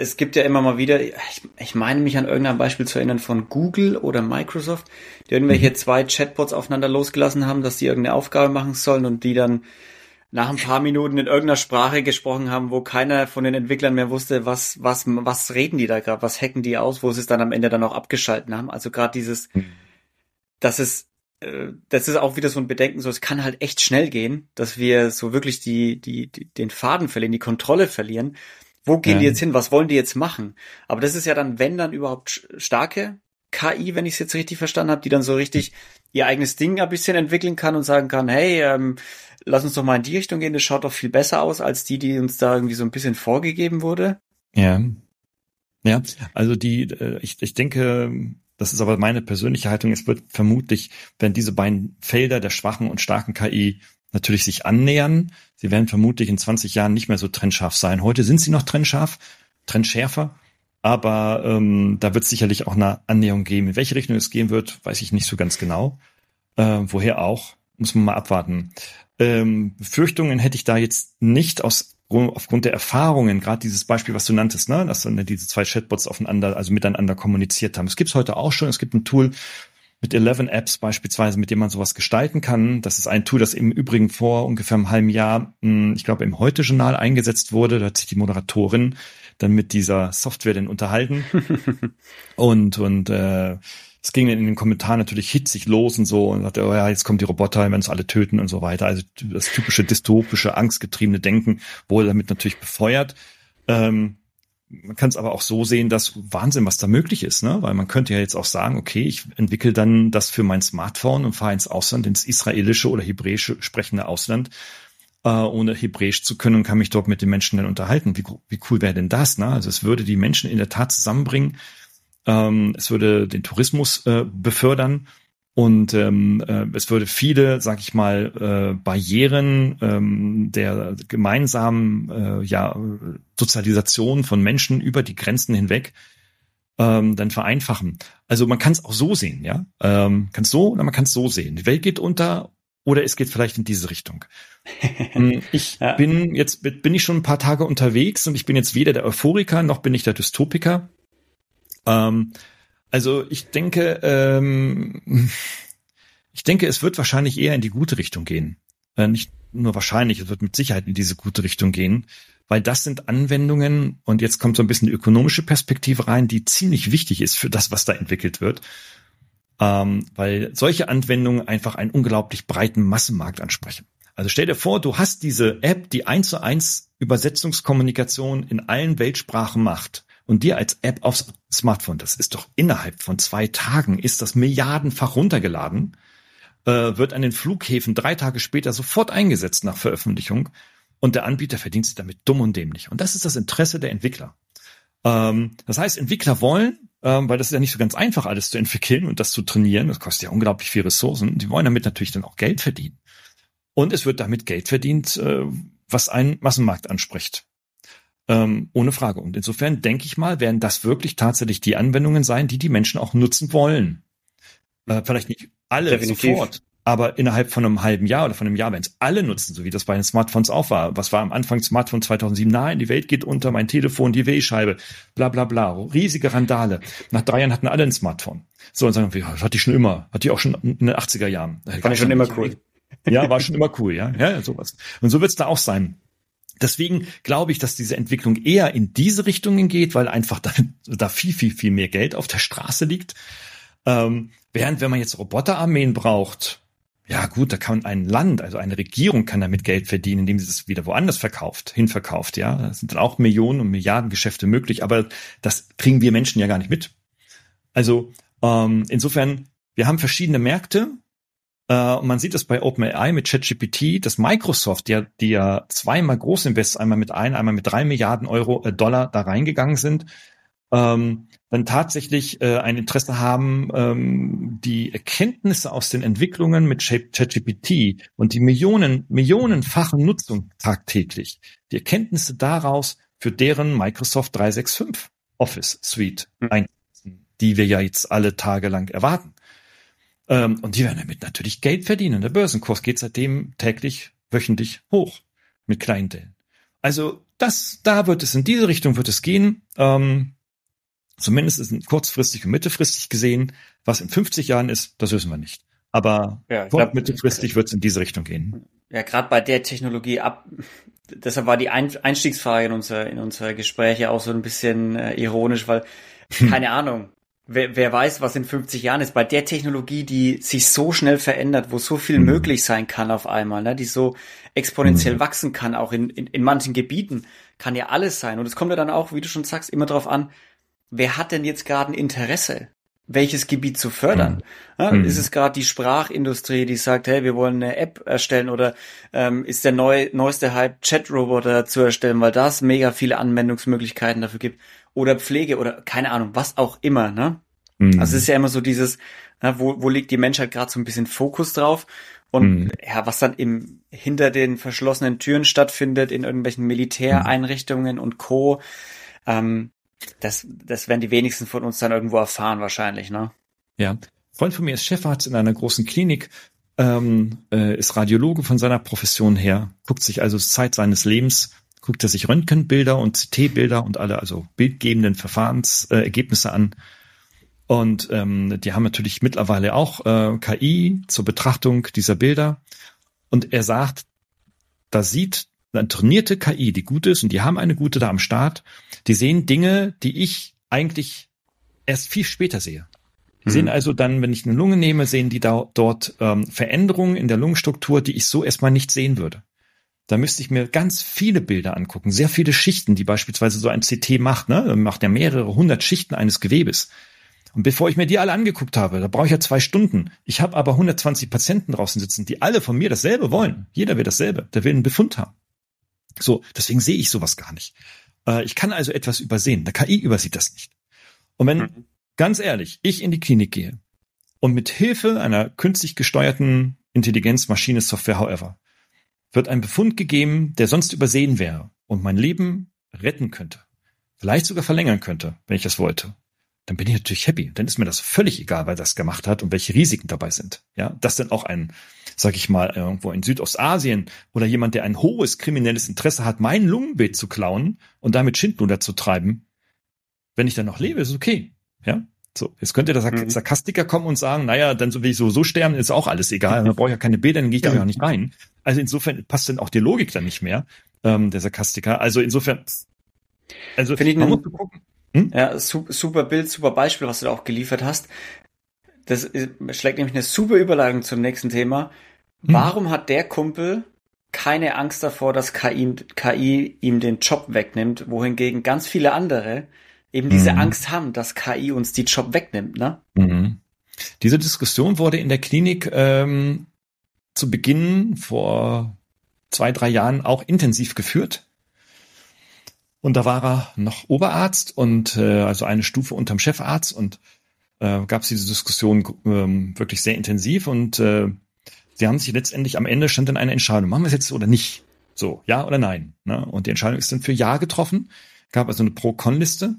es gibt ja immer mal wieder, ich, ich meine mich an irgendein Beispiel zu erinnern von Google oder Microsoft, die irgendwelche mhm. zwei Chatbots aufeinander losgelassen haben, dass die irgendeine Aufgabe machen sollen und die dann nach ein paar Minuten in irgendeiner Sprache gesprochen haben, wo keiner von den Entwicklern mehr wusste, was, was, was reden die da gerade, was hacken die aus, wo sie es dann am Ende dann auch abgeschalten haben. Also gerade dieses, mhm. dass es, äh, das ist auch wieder so ein Bedenken, so es kann halt echt schnell gehen, dass wir so wirklich die, die, die den Faden verlieren, die Kontrolle verlieren. Wo gehen ja. die jetzt hin? Was wollen die jetzt machen? Aber das ist ja dann, wenn dann überhaupt starke KI, wenn ich es jetzt richtig verstanden habe, die dann so richtig ihr eigenes Ding ein bisschen entwickeln kann und sagen kann, hey, ähm, lass uns doch mal in die Richtung gehen, das schaut doch viel besser aus als die, die uns da irgendwie so ein bisschen vorgegeben wurde. Ja. Ja, also die, äh, ich, ich denke, das ist aber meine persönliche Haltung, es wird vermutlich, wenn diese beiden Felder der schwachen und starken KI natürlich sich annähern, sie werden vermutlich in 20 Jahren nicht mehr so trennscharf sein. Heute sind sie noch trennscharf, trennschärfer, aber ähm, da wird es sicherlich auch eine Annäherung geben. In welche Richtung es gehen wird, weiß ich nicht so ganz genau. Äh, woher auch, muss man mal abwarten. Ähm, Befürchtungen hätte ich da jetzt nicht aus aufgrund der Erfahrungen, gerade dieses Beispiel, was du nanntest, ne, dass dann diese zwei Chatbots aufeinander, also miteinander kommuniziert haben. Es gibt es heute auch schon. Es gibt ein Tool mit 11 Apps beispielsweise, mit dem man sowas gestalten kann. Das ist ein Tool, das im Übrigen vor ungefähr einem halben Jahr, hm, ich glaube, im Heute-Journal eingesetzt wurde. Da hat sich die Moderatorin dann mit dieser Software denn unterhalten. und und äh, es ging in den Kommentaren natürlich hitzig los und so und sagte, oh ja, jetzt kommen die Roboter, werden uns alle töten und so weiter. Also das typische dystopische, angstgetriebene Denken wurde damit natürlich befeuert. Ähm, man kann es aber auch so sehen, dass Wahnsinn, was da möglich ist, ne? Weil man könnte ja jetzt auch sagen, okay, ich entwickle dann das für mein Smartphone und fahre ins Ausland, ins israelische oder hebräische sprechende Ausland äh, ohne Hebräisch zu können und kann mich dort mit den Menschen dann unterhalten. Wie, wie cool wäre denn das? Ne? Also es würde die Menschen in der Tat zusammenbringen. Ähm, es würde den Tourismus äh, befördern und ähm, äh, es würde viele, sag ich mal, äh, Barrieren ähm, der gemeinsamen äh, ja, Sozialisation von Menschen über die Grenzen hinweg ähm, dann vereinfachen. Also man kann es auch so sehen, ja. Ähm, kann es so oder man kann es so sehen. Die Welt geht unter oder es geht vielleicht in diese Richtung. Hm, ich ja. bin jetzt bin ich schon ein paar Tage unterwegs und ich bin jetzt weder der Euphoriker noch bin ich der Dystopiker. Ähm, also ich denke, ähm, ich denke, es wird wahrscheinlich eher in die gute Richtung gehen. Äh, nicht nur wahrscheinlich, es wird mit Sicherheit in diese gute Richtung gehen, weil das sind Anwendungen und jetzt kommt so ein bisschen die ökonomische Perspektive rein, die ziemlich wichtig ist für das, was da entwickelt wird ähm, weil solche Anwendungen einfach einen unglaublich breiten Massenmarkt ansprechen. Also stell dir vor, du hast diese App, die eins zu eins Übersetzungskommunikation in allen Weltsprachen macht und dir als App aufs Smartphone, das ist doch innerhalb von zwei Tagen, ist das milliardenfach runtergeladen, äh, wird an den Flughäfen drei Tage später sofort eingesetzt nach Veröffentlichung und der Anbieter verdient sich damit dumm und dämlich. Und das ist das Interesse der Entwickler. Ähm, das heißt, Entwickler wollen, ähm, weil das ist ja nicht so ganz einfach, alles zu entwickeln und das zu trainieren. Das kostet ja unglaublich viel Ressourcen. Die wollen damit natürlich dann auch Geld verdienen. Und es wird damit Geld verdient, äh, was einen Massenmarkt anspricht. Ähm, ohne Frage. Und insofern denke ich mal, werden das wirklich tatsächlich die Anwendungen sein, die die Menschen auch nutzen wollen. Äh, vielleicht nicht alle Definitiv. sofort, aber innerhalb von einem halben Jahr oder von einem Jahr werden es alle nutzen, so wie das bei den Smartphones auch war. Was war am Anfang Smartphone 2007? Nein, die Welt geht unter, mein Telefon, die Wählscheibe, bla bla bla. Riesige Randale. Nach drei Jahren hatten alle ein Smartphone. So, und sagen wir, das hatte ich schon immer. Hatte ich auch schon in den 80er Jahren. Fand ich schon immer cool. Ja, war schon immer cool, ja. Ja, sowas. Und so wird es da auch sein. Deswegen glaube ich, dass diese Entwicklung eher in diese Richtungen geht, weil einfach da, da viel, viel, viel mehr Geld auf der Straße liegt. Ähm, während wenn man jetzt Roboterarmeen braucht, ja gut, da kann ein Land, also eine Regierung kann damit Geld verdienen, indem sie es wieder woanders verkauft, hinverkauft, ja. Da sind dann auch Millionen und Milliarden Geschäfte möglich, aber das kriegen wir Menschen ja gar nicht mit. Also ähm, insofern, wir haben verschiedene Märkte. Äh, und man sieht das bei OpenAI mit ChatGPT, dass Microsoft, die ja, die ja zweimal groß Großinvest, einmal mit ein, einmal mit drei Milliarden Euro äh, Dollar da reingegangen sind, ähm, dann tatsächlich äh, ein Interesse haben, ähm, die Erkenntnisse aus den Entwicklungen mit ChatGPT und die Millionen, millionenfachen Nutzung tagtäglich, die Erkenntnisse daraus für deren Microsoft 365 Office Suite mhm. einsetzen, die wir ja jetzt alle Tage lang erwarten. Ähm, und die werden damit natürlich Geld verdienen. Der Börsenkurs geht seitdem täglich, wöchentlich hoch mit Kleinteilen. Also das, da wird es in diese Richtung wird es gehen. Ähm, Zumindest ist kurzfristig und mittelfristig gesehen. Was in 50 Jahren ist, das wissen wir nicht. Aber ja, glaub, mittelfristig wird es in diese Richtung gehen. ja, gerade bei der Technologie ab, deshalb war die Einstiegsfrage in unser, in unser Gespräch ja auch so ein bisschen äh, ironisch, weil, keine Ahnung, wer, wer weiß, was in 50 Jahren ist. Bei der Technologie, die sich so schnell verändert, wo so viel mhm. möglich sein kann auf einmal, ne, die so exponentiell mhm. wachsen kann, auch in, in, in manchen Gebieten, kann ja alles sein. Und es kommt ja dann auch, wie du schon sagst, immer darauf an, wer hat denn jetzt gerade ein Interesse? welches Gebiet zu fördern. Mhm. Ja, mhm. Ist es gerade die Sprachindustrie, die sagt, hey, wir wollen eine App erstellen oder ähm, ist der neu, neueste Hype, Chat-Roboter zu erstellen, weil das mega viele Anwendungsmöglichkeiten dafür gibt oder Pflege oder keine Ahnung, was auch immer. Ne? Mhm. Also es ist ja immer so dieses, na, wo, wo liegt die Menschheit gerade so ein bisschen Fokus drauf und mhm. ja, was dann im hinter den verschlossenen Türen stattfindet in irgendwelchen Militäreinrichtungen und Co. Ähm, das, das werden die wenigsten von uns dann irgendwo erfahren wahrscheinlich, ne? Ja. Ein Freund von mir ist Chefarzt in einer großen Klinik, ähm, äh, ist Radiologe von seiner Profession her, guckt sich also Zeit seines Lebens, guckt er sich Röntgenbilder und CT-Bilder und alle also bildgebenden Verfahrensergebnisse äh, an. Und ähm, die haben natürlich mittlerweile auch äh, KI zur Betrachtung dieser Bilder. Und er sagt, da sieht eine trainierte KI, die gut ist, und die haben eine gute da am Start, die sehen Dinge, die ich eigentlich erst viel später sehe. Die mhm. sehen also dann, wenn ich eine Lunge nehme, sehen die da, dort ähm, Veränderungen in der Lungenstruktur, die ich so erstmal nicht sehen würde. Da müsste ich mir ganz viele Bilder angucken, sehr viele Schichten, die beispielsweise so ein CT macht. Ne? Macht ja mehrere hundert Schichten eines Gewebes. Und bevor ich mir die alle angeguckt habe, da brauche ich ja zwei Stunden. Ich habe aber 120 Patienten draußen sitzen, die alle von mir dasselbe wollen. Jeder will dasselbe. Der will einen Befund haben. So, deswegen sehe ich sowas gar nicht. Äh, ich kann also etwas übersehen. Der KI übersieht das nicht. Und wenn, mhm. ganz ehrlich, ich in die Klinik gehe und mit Hilfe einer künstlich gesteuerten Intelligenz, Maschine, Software, however, wird ein Befund gegeben, der sonst übersehen wäre und mein Leben retten könnte, vielleicht sogar verlängern könnte, wenn ich das wollte, dann bin ich natürlich happy. Dann ist mir das völlig egal, wer das gemacht hat und welche Risiken dabei sind. Ja, dass dann auch ein, sag ich mal, irgendwo in Südostasien oder jemand, der ein hohes kriminelles Interesse hat, mein Lungenbild zu klauen und damit Schindluder zu treiben, wenn ich dann noch lebe, ist okay. Ja, so, jetzt könnte der mhm. Sarkastiker kommen und sagen, naja, dann will ich so, so sterben, ist auch alles egal. Dann brauche ich ja keine Bilder, dann gehe ich da ja auch nicht rein. Also insofern passt dann auch die Logik dann nicht mehr, ähm, der Sarkastiker. Also insofern, also Finde ich man muss gucken. Hm? Ja, super Bild, super Beispiel, was du da auch geliefert hast. Das schlägt nämlich eine super Überleitung zum nächsten Thema. Hm. Warum hat der Kumpel keine Angst davor, dass KI, KI ihm den Job wegnimmt, wohingegen ganz viele andere eben diese mhm. Angst haben, dass KI uns die Job wegnimmt, ne? Mhm. Diese Diskussion wurde in der Klinik ähm, zu Beginn vor zwei, drei Jahren auch intensiv geführt. Und da war er noch Oberarzt und äh, also eine Stufe unterm Chefarzt und äh, gab es diese Diskussion ähm, wirklich sehr intensiv und äh, sie haben sich letztendlich am Ende stand dann eine Entscheidung, machen wir es jetzt oder nicht? So, ja oder nein? Ne? Und die Entscheidung ist dann für Ja getroffen. Gab also eine Pro-Con-Liste.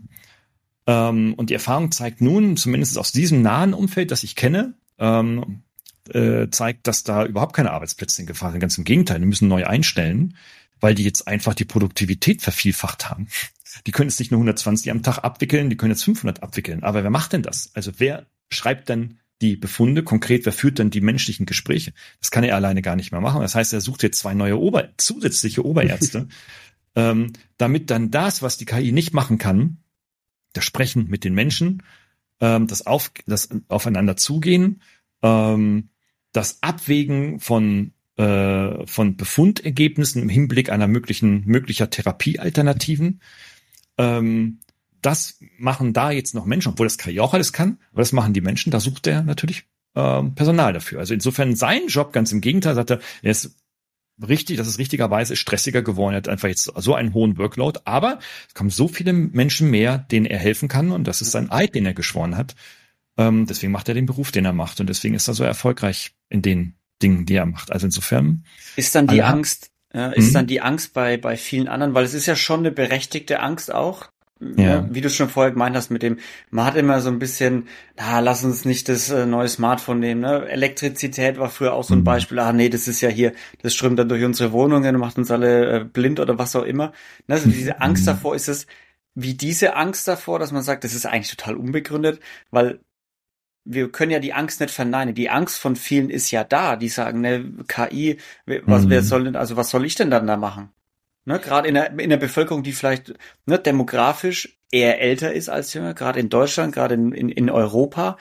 Ähm, und die Erfahrung zeigt nun, zumindest aus diesem nahen Umfeld, das ich kenne, ähm, äh, zeigt, dass da überhaupt keine Arbeitsplätze in Gefahr sind. Ganz im Gegenteil, wir müssen neu einstellen weil die jetzt einfach die Produktivität vervielfacht haben. Die können jetzt nicht nur 120 am Tag abwickeln, die können jetzt 500 abwickeln. Aber wer macht denn das? Also wer schreibt dann die Befunde konkret? Wer führt dann die menschlichen Gespräche? Das kann er alleine gar nicht mehr machen. Das heißt, er sucht jetzt zwei neue Ober zusätzliche Oberärzte, ähm, damit dann das, was die KI nicht machen kann, das Sprechen mit den Menschen, ähm, das, auf, das aufeinander zugehen, ähm, das Abwägen von äh, von Befundergebnissen im Hinblick einer möglichen möglicher Therapiealternativen. Ähm, das machen da jetzt noch Menschen, obwohl das KI auch alles kann, aber das machen die Menschen. Da sucht er natürlich ähm, Personal dafür. Also insofern sein Job ganz im Gegenteil, sagt er, er ist richtig, das ist richtigerweise stressiger geworden. Er hat einfach jetzt so einen hohen Workload, aber es kommen so viele Menschen mehr, denen er helfen kann und das ist sein Eid, den er geschworen hat. Ähm, deswegen macht er den Beruf, den er macht und deswegen ist er so erfolgreich in den Dingen, die er macht. Also insofern. Ist dann die Angst, ja, ist mhm. dann die Angst bei, bei vielen anderen, weil es ist ja schon eine berechtigte Angst auch. Ja. Wie du schon vorher gemeint hast mit dem, man hat immer so ein bisschen, na, lass uns nicht das äh, neue Smartphone nehmen. Ne? Elektrizität war früher auch so ein mhm. Beispiel. Ah, nee, das ist ja hier, das strömt dann durch unsere Wohnungen und macht uns alle äh, blind oder was auch immer. Ne? Also diese Angst mhm. davor ist es, wie diese Angst davor, dass man sagt, das ist eigentlich total unbegründet, weil wir können ja die Angst nicht verneinen. Die Angst von vielen ist ja da. Die sagen, ne, KI, was, mhm. wer soll denn, also was soll ich denn dann da machen? Ne, gerade in der, in der Bevölkerung, die vielleicht ne, demografisch eher älter ist als jünger, gerade in Deutschland, gerade in, in, in Europa.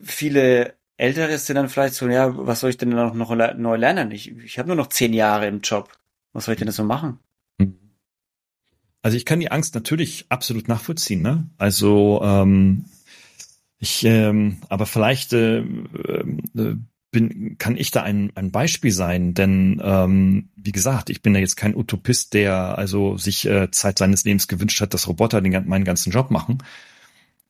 Viele Ältere sind dann vielleicht so, ja, was soll ich denn noch, noch neu lernen? Ich, ich habe nur noch zehn Jahre im Job. Was soll ich denn so machen? Also ich kann die Angst natürlich absolut nachvollziehen. Ne? Also ähm, ich, ähm, aber vielleicht äh, äh, bin, kann ich da ein, ein Beispiel sein, denn ähm, wie gesagt, ich bin ja jetzt kein Utopist, der also sich äh, Zeit seines Lebens gewünscht hat, dass Roboter den, meinen ganzen Job machen,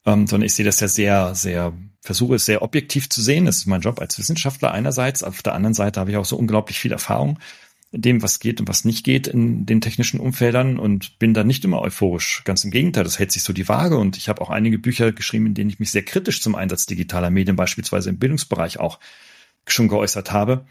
ähm, sondern ich sehe das ja sehr, sehr, versuche es sehr objektiv zu sehen. Das ist mein Job als Wissenschaftler einerseits, auf der anderen Seite habe ich auch so unglaublich viel Erfahrung dem, was geht und was nicht geht in den technischen Umfeldern und bin da nicht immer euphorisch. Ganz im Gegenteil, das hält sich so die Waage und ich habe auch einige Bücher geschrieben, in denen ich mich sehr kritisch zum Einsatz digitaler Medien, beispielsweise im Bildungsbereich auch schon geäußert habe.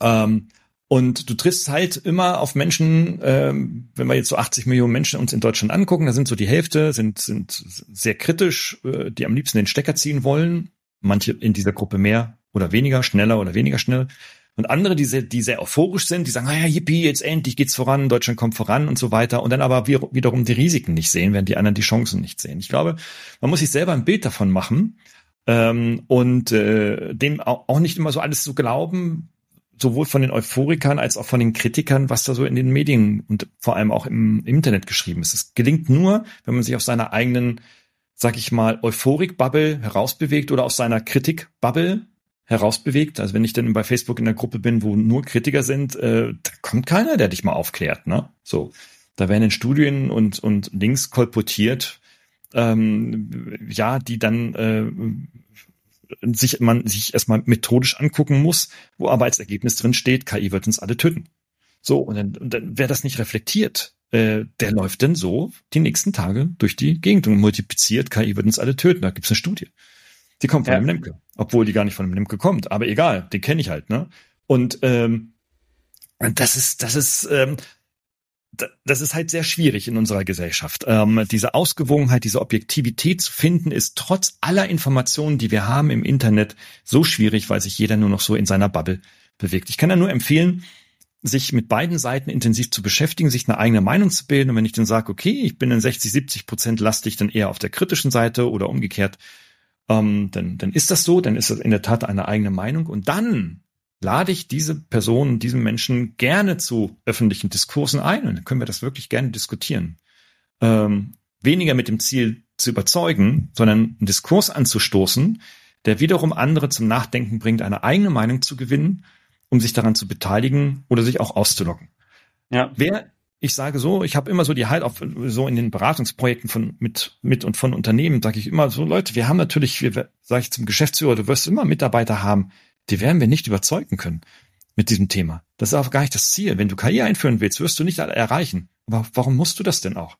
Ähm, und du triffst halt immer auf Menschen, ähm, wenn wir jetzt so 80 Millionen Menschen uns in Deutschland angucken, da sind so die Hälfte, sind, sind sehr kritisch, äh, die am liebsten den Stecker ziehen wollen. Manche in dieser Gruppe mehr oder weniger, schneller oder weniger schnell. Und andere, die sehr, die sehr euphorisch sind, die sagen, ah ja, yippie, jetzt endlich geht's voran, Deutschland kommt voran und so weiter. Und dann aber wiederum die Risiken nicht sehen, während die anderen die Chancen nicht sehen. Ich glaube, man muss sich selber ein Bild davon machen ähm, und äh, dem auch, nicht immer so alles so glauben, sowohl von den Euphorikern als auch von den Kritikern, was da so in den Medien und vor allem auch im, im Internet geschrieben ist. Es gelingt nur, wenn man sich aus seiner eigenen, sag ich mal, Euphorik-Bubble herausbewegt oder aus seiner Kritik-Bubble herausbewegt. Also wenn ich dann bei Facebook in der Gruppe bin, wo nur Kritiker sind, äh, da kommt keiner, der dich mal aufklärt. Ne? So, da werden in Studien und und Links kolportiert, ähm, ja, die dann äh, sich man sich erstmal methodisch angucken muss, wo aber als Ergebnis drin steht, KI wird uns alle töten. So und dann, und dann wer das nicht reflektiert, äh, der läuft dann so die nächsten Tage durch die Gegend und multipliziert, KI wird uns alle töten. Da gibt's eine Studie. Die kommt von ja. dem Lemke. Obwohl die gar nicht von dem Lemke kommt. Aber egal, den kenne ich halt, ne? Und ähm, das ist, das ist, ähm, das ist halt sehr schwierig in unserer Gesellschaft. Ähm, diese Ausgewogenheit, diese Objektivität zu finden, ist trotz aller Informationen, die wir haben im Internet, so schwierig, weil sich jeder nur noch so in seiner Bubble bewegt. Ich kann da nur empfehlen, sich mit beiden Seiten intensiv zu beschäftigen, sich eine eigene Meinung zu bilden. Und wenn ich dann sage, okay, ich bin in 60, 70 Prozent lastig, dann eher auf der kritischen Seite oder umgekehrt, ähm, dann, dann ist das so, dann ist das in der Tat eine eigene Meinung und dann lade ich diese Person, diesen Menschen gerne zu öffentlichen Diskursen ein und dann können wir das wirklich gerne diskutieren. Ähm, weniger mit dem Ziel zu überzeugen, sondern einen Diskurs anzustoßen, der wiederum andere zum Nachdenken bringt, eine eigene Meinung zu gewinnen, um sich daran zu beteiligen oder sich auch auszulocken. Ja. Wer ich sage so, ich habe immer so die Halt auf so in den Beratungsprojekten von mit mit und von Unternehmen sage ich immer so Leute, wir haben natürlich, wir sage ich zum Geschäftsführer, du wirst immer Mitarbeiter haben, die werden wir nicht überzeugen können mit diesem Thema. Das ist auch gar nicht das Ziel. Wenn du KI einführen willst, wirst du nicht erreichen. Aber warum musst du das denn auch?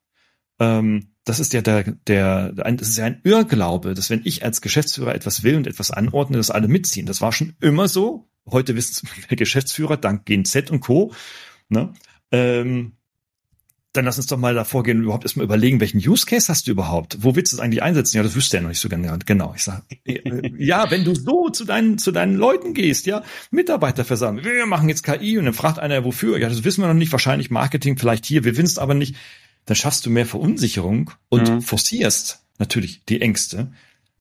Ähm, das ist ja der, der, das ist ja ein Irrglaube, dass wenn ich als Geschäftsführer etwas will und etwas anordne, dass alle mitziehen. Das war schon immer so. Heute wissen Geschäftsführer dank GNZ und Co. Ne? Ähm, dann lass uns doch mal davor gehen und überhaupt erstmal überlegen, welchen Use Case hast du überhaupt? Wo willst du es eigentlich einsetzen? Ja, das wüsste ja noch nicht so genau. Genau, ich sage, äh, ja, wenn du so zu deinen, zu deinen Leuten gehst, ja, Mitarbeiter versammeln, wir machen jetzt KI und dann fragt einer, wofür? Ja, das wissen wir noch nicht, wahrscheinlich Marketing, vielleicht hier, wir wissen es aber nicht. Dann schaffst du mehr Verunsicherung und mhm. forcierst natürlich die Ängste,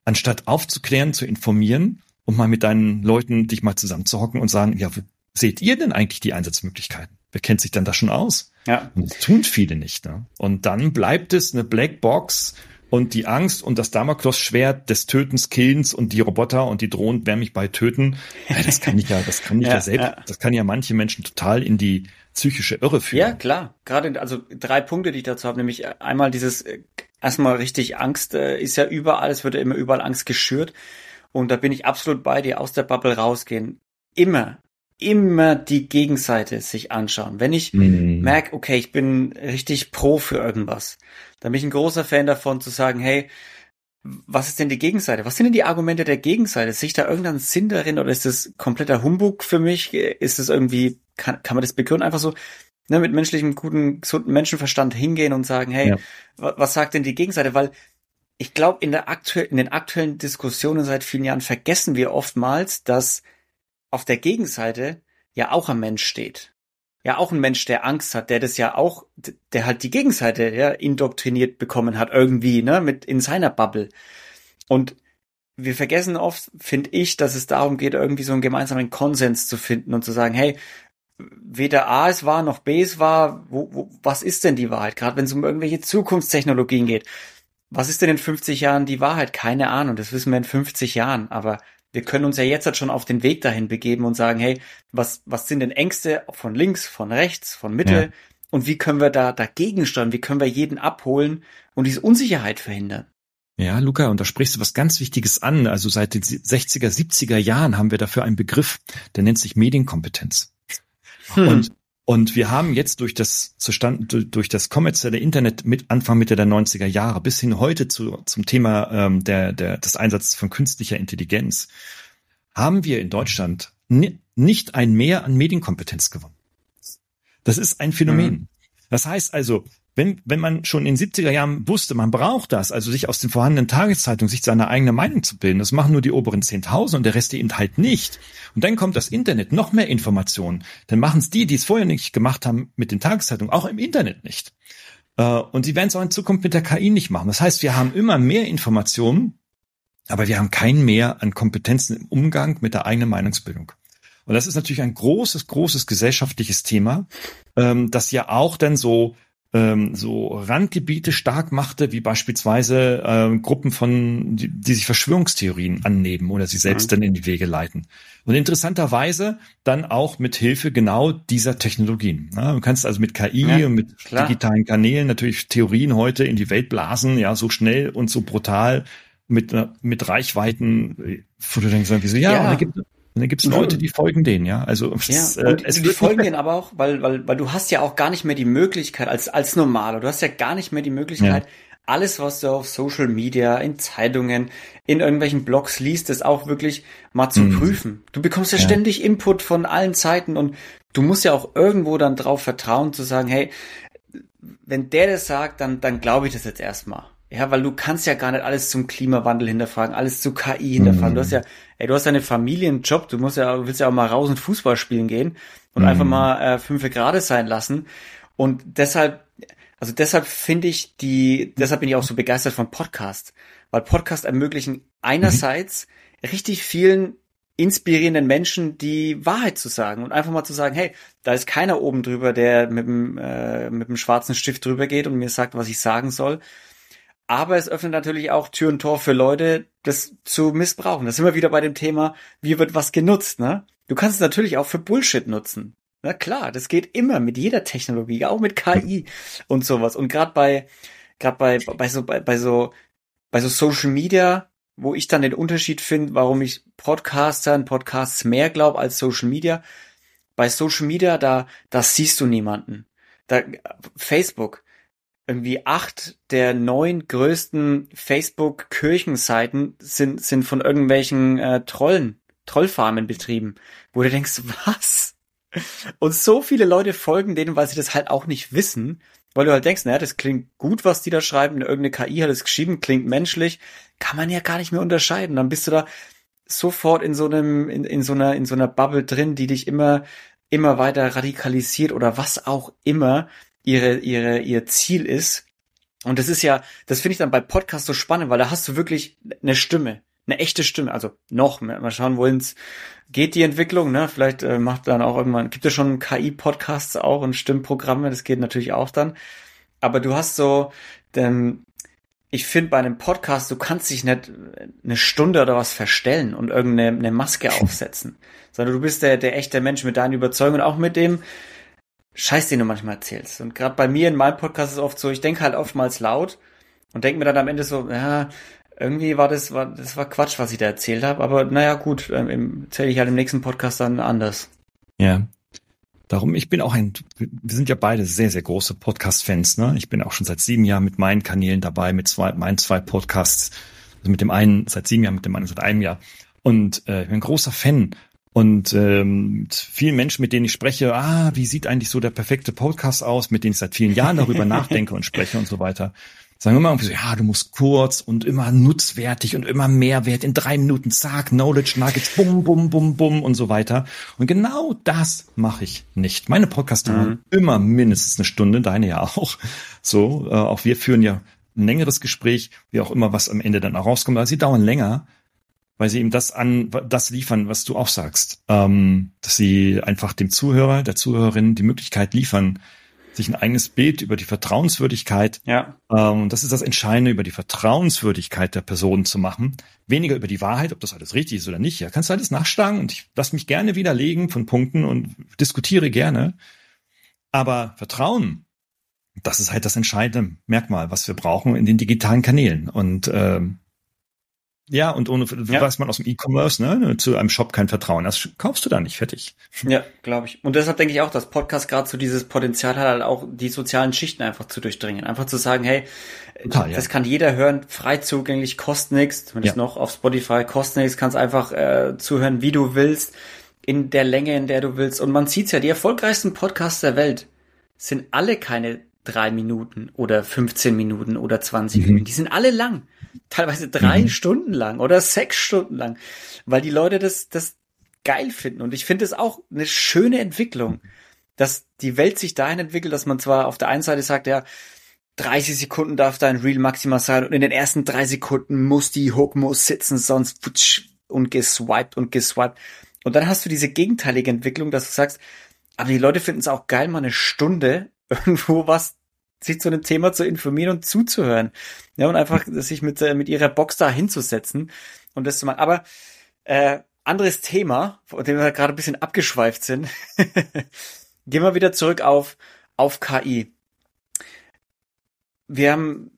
anstatt aufzuklären, zu informieren und mal mit deinen Leuten dich mal zusammenzuhocken und sagen, ja, seht ihr denn eigentlich die Einsatzmöglichkeiten? Wer kennt sich dann da schon aus? Ja. Und das tun viele nicht. Ne? Und dann bleibt es eine Blackbox und die Angst und das Damoklesschwert des Tötens, Killens und die Roboter und die Drohnen werden mich bei töten. Ja, das kann ich ja, das kann ich ja, ja selbst, ja. das kann ja manche Menschen total in die psychische Irre führen. Ja, klar. Gerade, also drei Punkte, die ich dazu habe, nämlich einmal dieses, äh, erstmal richtig Angst äh, ist ja überall, es wird ja immer überall Angst geschürt. Und da bin ich absolut bei dir, aus der Bubble rausgehen. Immer, immer die Gegenseite sich anschauen. Wenn ich mhm. merke, okay, ich bin richtig pro für irgendwas, dann bin ich ein großer Fan davon zu sagen, hey, was ist denn die Gegenseite? Was sind denn die Argumente der Gegenseite? Sehe ich da irgendeinen Sinn darin oder ist das kompletter Humbug für mich? Ist es irgendwie, kann, kann man das begründen? Einfach so ne, mit menschlichem, guten, gesunden Menschenverstand hingehen und sagen, hey, ja. was sagt denn die Gegenseite? Weil ich glaube, in, der aktuell, in den aktuellen Diskussionen seit vielen Jahren vergessen wir oftmals, dass auf der Gegenseite ja auch ein Mensch steht. Ja, auch ein Mensch, der Angst hat, der das ja auch, der halt die Gegenseite ja indoktriniert bekommen hat, irgendwie, ne, mit in seiner Bubble. Und wir vergessen oft, finde ich, dass es darum geht, irgendwie so einen gemeinsamen Konsens zu finden und zu sagen, hey, weder A es war noch B es war, wo, wo, was ist denn die Wahrheit? Gerade wenn es um irgendwelche Zukunftstechnologien geht. Was ist denn in 50 Jahren die Wahrheit? Keine Ahnung, das wissen wir in 50 Jahren, aber wir können uns ja jetzt halt schon auf den Weg dahin begeben und sagen, hey, was, was sind denn Ängste von links, von rechts, von Mitte? Ja. Und wie können wir da dagegen steuern? Wie können wir jeden abholen und diese Unsicherheit verhindern? Ja, Luca, und da sprichst du was ganz Wichtiges an. Also seit den 60er, 70er Jahren haben wir dafür einen Begriff, der nennt sich Medienkompetenz. Hm. Und, und wir haben jetzt durch das Zustand, durch das kommerzielle Internet mit Anfang Mitte der 90er Jahre bis hin heute zu, zum Thema ähm, der, der, des Einsatzes von künstlicher Intelligenz, haben wir in Deutschland nicht ein Mehr an Medienkompetenz gewonnen. Das ist ein Phänomen. Hm. Das heißt also, wenn, wenn man schon in den 70er Jahren wusste, man braucht das, also sich aus den vorhandenen Tageszeitungen sich seine eigene Meinung zu bilden, das machen nur die oberen 10.000 und der Rest eben halt nicht. Und dann kommt das Internet, noch mehr Informationen. Dann machen es die, die es vorher nicht gemacht haben mit den Tageszeitungen, auch im Internet nicht. Äh, und sie werden es auch in Zukunft mit der KI nicht machen. Das heißt, wir haben immer mehr Informationen, aber wir haben keinen mehr an Kompetenzen im Umgang mit der eigenen Meinungsbildung. Und das ist natürlich ein großes, großes gesellschaftliches Thema, ähm, das ja auch dann so ähm, so Randgebiete stark machte, wie beispielsweise äh, Gruppen von, die, die sich Verschwörungstheorien annehmen oder sie selbst mhm. dann in die Wege leiten. Und interessanterweise dann auch mit Hilfe genau dieser Technologien. Ja, du kannst also mit KI ja, und mit klar. digitalen Kanälen natürlich Theorien heute in die Welt blasen, ja, so schnell und so brutal mit, mit Reichweiten, wo du denkst, wieso, ja, ja. da gibt und dann gibt es Leute, die folgen denen, ja. Also ja, es, äh, es die folgen denen aber auch, weil, weil, weil du hast ja auch gar nicht mehr die Möglichkeit, als, als Normaler, du hast ja gar nicht mehr die Möglichkeit, ja. alles, was du auf Social Media, in Zeitungen, in irgendwelchen Blogs liest, das auch wirklich mal zu mhm. prüfen. Du bekommst ja, ja ständig Input von allen Seiten und du musst ja auch irgendwo dann drauf vertrauen, zu sagen, hey, wenn der das sagt, dann, dann glaube ich das jetzt erstmal. Ja, weil du kannst ja gar nicht alles zum Klimawandel hinterfragen, alles zu KI hinterfragen. Mhm. Du hast ja, ey, du hast eine Familie, einen Job, du musst ja, willst ja auch mal raus und Fußball spielen gehen und mhm. einfach mal äh, fünf Grad sein lassen. Und deshalb, also deshalb finde ich die, deshalb bin ich auch so begeistert von Podcast, weil Podcast ermöglichen einerseits mhm. richtig vielen inspirierenden Menschen die Wahrheit zu sagen und einfach mal zu sagen, hey, da ist keiner oben drüber, der mit dem, äh, mit dem schwarzen Stift drüber geht und mir sagt, was ich sagen soll, aber es öffnet natürlich auch Tür und Tor für Leute, das zu missbrauchen. Das sind wir wieder bei dem Thema, wie wird was genutzt, ne? Du kannst es natürlich auch für Bullshit nutzen. Na klar, das geht immer mit jeder Technologie, auch mit KI und sowas. Und gerade bei, gerade bei, bei so, bei, bei so, bei so Social Media, wo ich dann den Unterschied finde, warum ich Podcastern, Podcasts mehr glaube als Social Media. Bei Social Media, da, da siehst du niemanden. Da, Facebook, irgendwie acht der neun größten Facebook-Kirchenseiten sind, sind von irgendwelchen äh, Trollen, Trollfarmen betrieben, wo du denkst, was? Und so viele Leute folgen denen, weil sie das halt auch nicht wissen, weil du halt denkst, naja, das klingt gut, was die da schreiben, irgendeine KI hat es geschrieben, klingt menschlich, kann man ja gar nicht mehr unterscheiden. Dann bist du da sofort in so einem, in, in so einer, in so einer Bubble drin, die dich immer, immer weiter radikalisiert oder was auch immer ihre, ihre, ihr Ziel ist. Und das ist ja, das finde ich dann bei Podcasts so spannend, weil da hast du wirklich eine Stimme, eine echte Stimme. Also noch, mal schauen, wohin es geht, die Entwicklung. Ne? Vielleicht äh, macht dann auch irgendwann, gibt es schon KI-Podcasts auch und Stimmprogramme, das geht natürlich auch dann. Aber du hast so, denn ich finde bei einem Podcast, du kannst dich nicht eine Stunde oder was verstellen und irgendeine eine Maske aufsetzen, sondern du bist der, der echte Mensch mit deinen Überzeugungen, auch mit dem, Scheiß, den du manchmal erzählst. Und gerade bei mir in meinem Podcast ist es oft so, ich denke halt oftmals laut und denke mir dann am Ende so, ja, irgendwie war das, war, das war Quatsch, was ich da erzählt habe. Aber naja, gut, ähm, erzähle ich halt im nächsten Podcast dann anders. Ja. Darum, ich bin auch ein, wir sind ja beide sehr, sehr große Podcast-Fans, ne? Ich bin auch schon seit sieben Jahren mit meinen Kanälen dabei, mit zwei, meinen zwei Podcasts. Also mit dem einen seit sieben Jahren, mit dem anderen seit einem Jahr. Und äh, ich bin ein großer Fan und ähm, mit vielen Menschen, mit denen ich spreche, ah, wie sieht eigentlich so der perfekte Podcast aus, mit denen ich seit vielen Jahren darüber nachdenke und spreche und so weiter, sagen immer irgendwie so, ja, du musst kurz und immer nutzwertig und immer Mehrwert in drei Minuten, zack, Knowledge Nuggets, bum, bum, bum, bum und so weiter. Und genau das mache ich nicht. Meine Podcasts dauern mhm. immer mindestens eine Stunde, deine ja auch. So, äh, auch wir führen ja ein längeres Gespräch, wie auch immer, was am Ende dann auch rauskommt. Aber sie dauern länger, weil sie eben das an, das liefern, was du auch sagst. Ähm, dass sie einfach dem Zuhörer, der Zuhörerin die Möglichkeit liefern, sich ein eigenes Bild über die Vertrauenswürdigkeit. Ja. Ähm, das ist das Entscheidende, über die Vertrauenswürdigkeit der Person zu machen. Weniger über die Wahrheit, ob das alles richtig ist oder nicht. Ja, kannst du alles nachschlagen und ich lass mich gerne widerlegen von Punkten und diskutiere gerne. Aber Vertrauen, das ist halt das entscheidende Merkmal, was wir brauchen in den digitalen Kanälen. Und ähm, ja, und ohne, ja. weiß man aus dem E-Commerce, ne, zu einem Shop kein Vertrauen. Das kaufst du da nicht fertig. Ja, glaube ich. Und deshalb denke ich auch, dass Podcast gerade so dieses Potenzial hat, halt auch die sozialen Schichten einfach zu durchdringen. Einfach zu sagen, hey, Total, das ja. kann jeder hören, frei zugänglich, kostet nichts. Zumindest ja. noch auf Spotify, kostet nichts, kannst einfach äh, zuhören, wie du willst, in der Länge, in der du willst. Und man sieht's ja, die erfolgreichsten Podcasts der Welt sind alle keine drei Minuten oder 15 Minuten oder 20 mhm. Minuten. Die sind alle lang teilweise drei mhm. Stunden lang oder sechs Stunden lang, weil die Leute das, das geil finden. Und ich finde es auch eine schöne Entwicklung, dass die Welt sich dahin entwickelt, dass man zwar auf der einen Seite sagt, ja, 30 Sekunden darf dein Reel maximal sein und in den ersten drei Sekunden muss die Hook muss sitzen, sonst putsch und geswiped und geswiped. Und dann hast du diese gegenteilige Entwicklung, dass du sagst, aber die Leute finden es auch geil, mal eine Stunde irgendwo was sich zu einem Thema zu informieren und zuzuhören. Ja, und einfach sich mit, äh, mit ihrer Box da hinzusetzen und das zu machen. Aber äh, anderes Thema, von dem wir gerade ein bisschen abgeschweift sind. Gehen wir wieder zurück auf, auf KI. Wir haben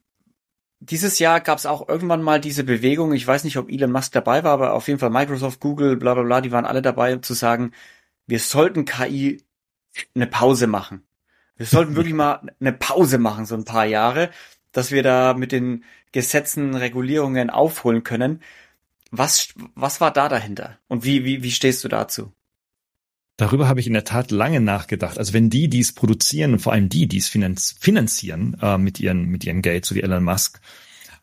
dieses Jahr gab es auch irgendwann mal diese Bewegung, ich weiß nicht, ob Elon Musk dabei war, aber auf jeden Fall Microsoft, Google, bla bla bla, die waren alle dabei, zu sagen, wir sollten KI eine Pause machen. Wir sollten wirklich mal eine Pause machen, so ein paar Jahre, dass wir da mit den Gesetzen, Regulierungen aufholen können. Was, was war da dahinter? Und wie, wie, wie stehst du dazu? Darüber habe ich in der Tat lange nachgedacht. Also wenn die, die es produzieren und vor allem die, die es finanz finanzieren äh, mit, ihren, mit ihrem Geld, so wie Elon Musk,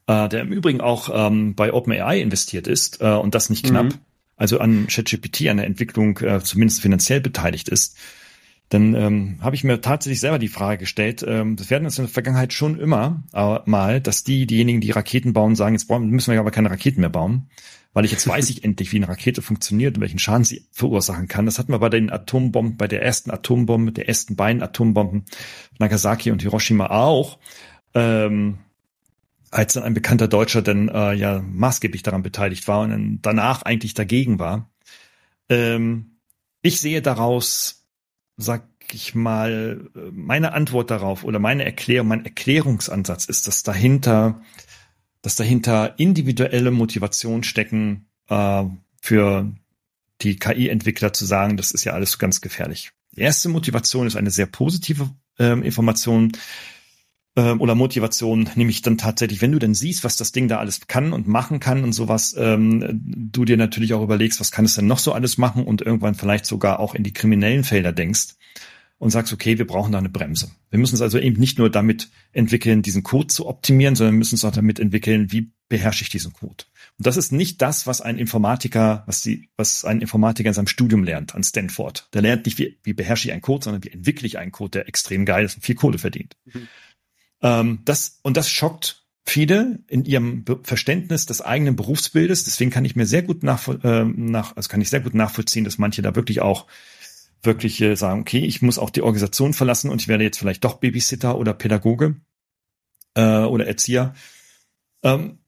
äh, der im Übrigen auch ähm, bei OpenAI investiert ist äh, und das nicht knapp, mhm. also an ChatGPT, an der Entwicklung äh, zumindest finanziell beteiligt ist, dann ähm, habe ich mir tatsächlich selber die Frage gestellt, ähm, das werden uns in der Vergangenheit schon immer äh, mal, dass die, diejenigen, die Raketen bauen, sagen, jetzt müssen wir aber keine Raketen mehr bauen, weil ich jetzt weiß ich endlich, wie eine Rakete funktioniert und welchen Schaden sie verursachen kann. Das hatten wir bei den Atombomben, bei der ersten Atombombe, der ersten beiden Atombomben, Nagasaki und Hiroshima auch. Ähm, als dann ein bekannter Deutscher dann äh, ja maßgeblich daran beteiligt war und dann danach eigentlich dagegen war. Ähm, ich sehe daraus sag ich mal, meine Antwort darauf oder meine Erklärung, mein Erklärungsansatz ist, dass dahinter, dass dahinter individuelle Motivation stecken, äh, für die KI-Entwickler zu sagen, das ist ja alles ganz gefährlich. Die erste Motivation ist eine sehr positive äh, Information ähm, oder Motivation, nämlich dann tatsächlich, wenn du dann siehst, was das Ding da alles kann und machen kann und sowas, ähm, du dir natürlich auch überlegst, was kann es denn noch so alles machen und irgendwann vielleicht sogar auch in die kriminellen Felder denkst und sagst, okay, wir brauchen da eine Bremse. Wir müssen es also eben nicht nur damit entwickeln, diesen Code zu optimieren, sondern müssen es auch damit entwickeln, wie beherrsche ich diesen Code. Und das ist nicht das, was ein Informatiker, was die, was ein Informatiker in seinem Studium lernt an Stanford. Der lernt nicht, wie, wie beherrsche ich einen Code, sondern wie entwickle ich einen Code, der extrem geil ist und viel Kohle verdient. Mhm. Ähm, das, und das schockt viele in ihrem Be Verständnis des eigenen Berufsbildes. Deswegen kann ich mir sehr gut nachvoll äh, nach, also kann ich sehr gut nachvollziehen, dass manche da wirklich auch wirklich äh, sagen, okay, ich muss auch die Organisation verlassen und ich werde jetzt vielleicht doch Babysitter oder Pädagoge äh, oder Erzieher. Ähm,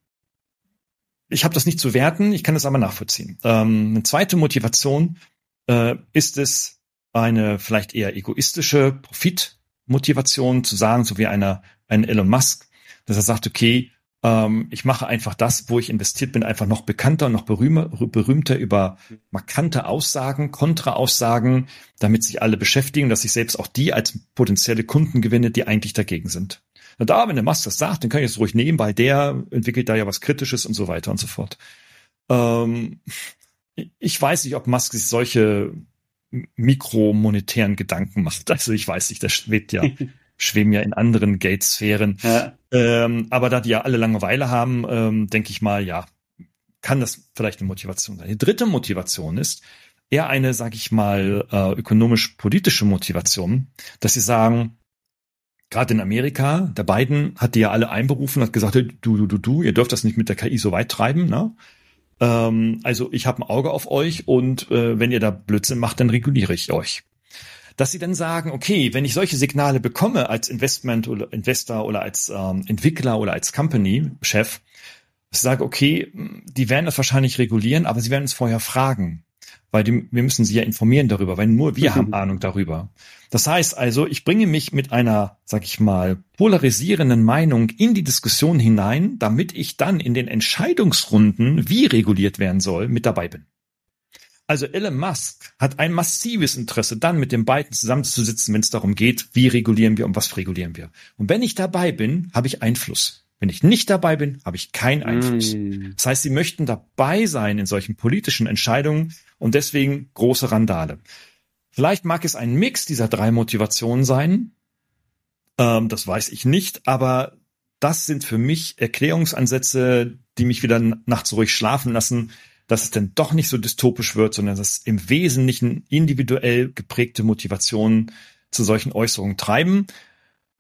ich habe das nicht zu werten, ich kann das aber nachvollziehen. Ähm, eine zweite Motivation äh, ist es, eine vielleicht eher egoistische Profitmotivation zu sagen, so wie einer ein Elon Musk, dass er sagt, okay, ähm, ich mache einfach das, wo ich investiert bin, einfach noch bekannter noch berühmer, berühmter über markante Aussagen, Kontraaussagen, damit sich alle beschäftigen, dass ich selbst auch die als potenzielle Kunden gewinne, die eigentlich dagegen sind. Na da, wenn der Musk das sagt, dann kann ich es ruhig nehmen, weil der entwickelt da ja was Kritisches und so weiter und so fort. Ähm, ich weiß nicht, ob Musk sich solche mikromonetären Gedanken macht. Also ich weiß nicht, das wird ja schweben ja in anderen Gate-Sphären. Ja. Ähm, aber da die ja alle Langeweile haben, ähm, denke ich mal, ja, kann das vielleicht eine Motivation sein. Die dritte Motivation ist eher eine, sage ich mal, äh, ökonomisch-politische Motivation, dass sie sagen, gerade in Amerika, der Biden hat die ja alle einberufen, hat gesagt, du, du, du, du, ihr dürft das nicht mit der KI so weit treiben, ne? Ähm, also ich habe ein Auge auf euch und äh, wenn ihr da Blödsinn macht, dann reguliere ich euch. Dass sie dann sagen, okay, wenn ich solche Signale bekomme als Investment oder Investor oder als ähm, Entwickler oder als Company-Chef, ich sage, okay, die werden das wahrscheinlich regulieren, aber sie werden uns vorher fragen weil die, wir müssen sie ja informieren darüber, weil nur wir mhm. haben Ahnung darüber. Das heißt also, ich bringe mich mit einer, sag ich mal, polarisierenden Meinung in die Diskussion hinein, damit ich dann in den Entscheidungsrunden, wie reguliert werden soll, mit dabei bin. Also Elon Musk hat ein massives Interesse, dann mit den beiden zusammenzusitzen, wenn es darum geht, wie regulieren wir und was regulieren wir. Und wenn ich dabei bin, habe ich Einfluss. Wenn ich nicht dabei bin, habe ich keinen Einfluss. Mm. Das heißt, sie möchten dabei sein in solchen politischen Entscheidungen und deswegen große Randale. Vielleicht mag es ein Mix dieser drei Motivationen sein. Ähm, das weiß ich nicht, aber das sind für mich Erklärungsansätze, die mich wieder nachts ruhig schlafen lassen, dass es denn doch nicht so dystopisch wird, sondern dass im Wesentlichen individuell geprägte Motivationen zu solchen Äußerungen treiben.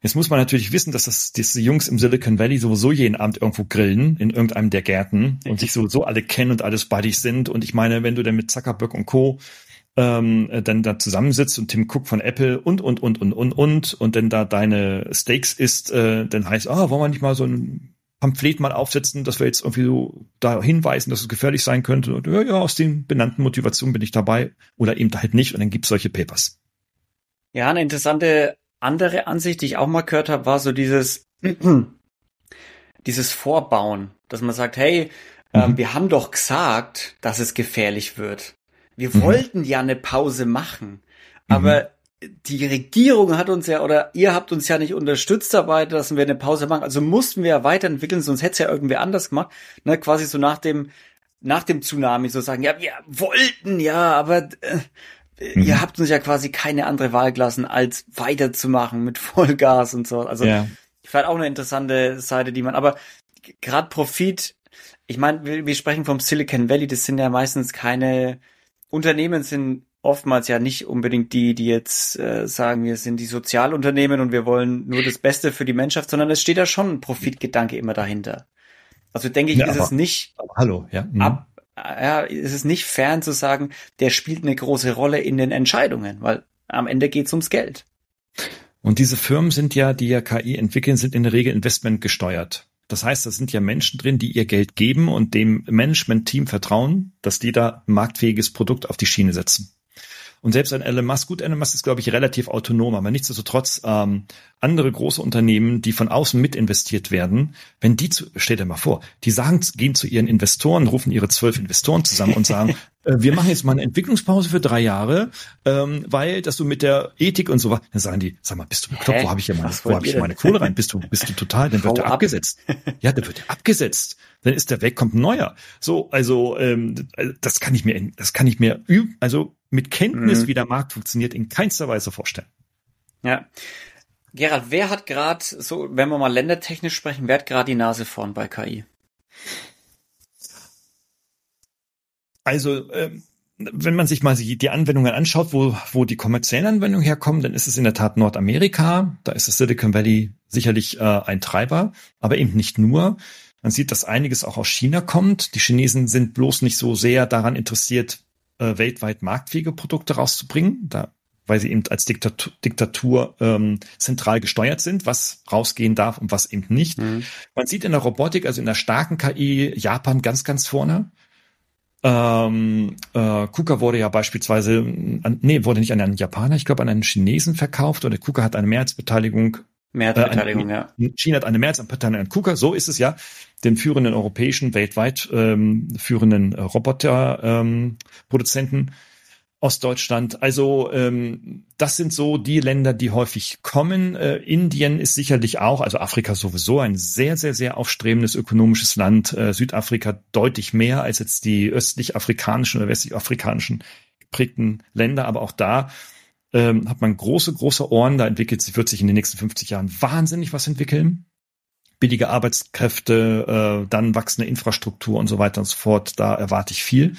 Jetzt muss man natürlich wissen, dass das diese Jungs im Silicon Valley sowieso jeden Abend irgendwo grillen in irgendeinem der Gärten und sich sowieso alle kennen und alles Buddies sind. Und ich meine, wenn du dann mit Zuckerberg und Co. Ähm, dann da zusammensitzt und Tim Cook von Apple und und und und und und und dann da deine Steaks isst, äh, dann heißt, ah, wollen wir nicht mal so ein Pamphlet mal aufsetzen, dass wir jetzt irgendwie so da hinweisen, dass es gefährlich sein könnte. Und ja, ja, aus den benannten Motivationen bin ich dabei oder eben halt nicht und dann gibt's solche Papers. Ja, eine interessante andere Ansicht, die ich auch mal gehört habe, war so dieses, dieses Vorbauen, dass man sagt, hey, äh, mhm. wir haben doch gesagt, dass es gefährlich wird. Wir mhm. wollten ja eine Pause machen, aber mhm. Die Regierung hat uns ja oder ihr habt uns ja nicht unterstützt dabei, dass wir eine Pause machen. Also mussten wir ja weiterentwickeln, sonst hätte es ja irgendwer anders gemacht. Ne, quasi so nach dem nach dem Tsunami so sagen, ja, wir wollten ja, aber äh, mhm. ihr habt uns ja quasi keine andere Wahl gelassen, als weiterzumachen mit Vollgas und so. Also ja. ich fand auch eine interessante Seite, die man, aber gerade Profit, ich meine, wir, wir sprechen vom Silicon Valley, das sind ja meistens keine Unternehmen sind oftmals ja nicht unbedingt die, die jetzt äh, sagen, wir sind die Sozialunternehmen und wir wollen nur das Beste für die Menschheit, sondern es steht da schon ein Profitgedanke immer dahinter. Also denke ich, ja, ist aber, es nicht hallo, ja. Mhm. ab, ja, ist es nicht fern zu sagen, der spielt eine große Rolle in den Entscheidungen, weil am Ende geht's ums Geld. Und diese Firmen sind ja, die ja KI entwickeln, sind in der Regel Investment gesteuert. Das heißt, da sind ja Menschen drin, die ihr Geld geben und dem Management-Team vertrauen, dass die da marktfähiges Produkt auf die Schiene setzen. Und selbst ein Elon Musk, gut, Elon Musk ist, glaube ich, relativ autonom, aber nichtsdestotrotz ähm, andere große Unternehmen, die von außen mit investiert werden, wenn die zu, stell dir mal vor, die sagen, gehen zu ihren Investoren, rufen ihre zwölf Investoren zusammen und sagen, wir machen jetzt mal eine Entwicklungspause für drei Jahre, ähm, weil dass du mit der Ethik und so was, dann sagen die, sag mal, bist du bekloppt, wo habe ich ja meine, wo habe ich meine Kohle rein? Bist du, bist du total, dann wird der abgesetzt. Ja, der wird abgesetzt dann ist der weg, kommt ein neuer. So, also ähm, das kann ich mir, das kann ich mir also mit Kenntnis, mhm. wie der Markt funktioniert, in keinster Weise vorstellen. Ja. Gerald, wer hat gerade, so, wenn wir mal ländertechnisch sprechen, wer hat gerade die Nase vorn bei KI? Also, ähm, wenn man sich mal die Anwendungen anschaut, wo, wo die kommerziellen Anwendungen herkommen, dann ist es in der Tat Nordamerika. Da ist das Silicon Valley sicherlich äh, ein Treiber, aber eben nicht nur. Man sieht, dass einiges auch aus China kommt. Die Chinesen sind bloß nicht so sehr daran interessiert, äh, weltweit marktfähige Produkte rauszubringen, da, weil sie eben als Diktatur, Diktatur ähm, zentral gesteuert sind, was rausgehen darf und was eben nicht. Mhm. Man sieht in der Robotik, also in der starken KI, Japan ganz, ganz vorne. Ähm, äh, KUKA wurde ja beispielsweise, an, nee, wurde nicht an einen Japaner, ich glaube an einen Chinesen verkauft oder KUKA hat eine Mehrheitsbeteiligung Mehrheitsbeteiligung, äh, ja. China hat eine Mehrheitsbeteiligung an KUKA, so ist es ja, den führenden europäischen, weltweit ähm, führenden äh, Roboterproduzenten ähm, aus Deutschland. Also ähm, das sind so die Länder, die häufig kommen. Äh, Indien ist sicherlich auch, also Afrika sowieso ein sehr, sehr, sehr aufstrebendes ökonomisches Land. Äh, Südafrika deutlich mehr als jetzt die östlich afrikanischen oder westlich afrikanischen geprägten Länder, aber auch da ähm, hat man große, große Ohren. Da entwickelt sich, wird sich in den nächsten 50 Jahren wahnsinnig was entwickeln. Billige Arbeitskräfte, äh, dann wachsende Infrastruktur und so weiter und so fort. Da erwarte ich viel.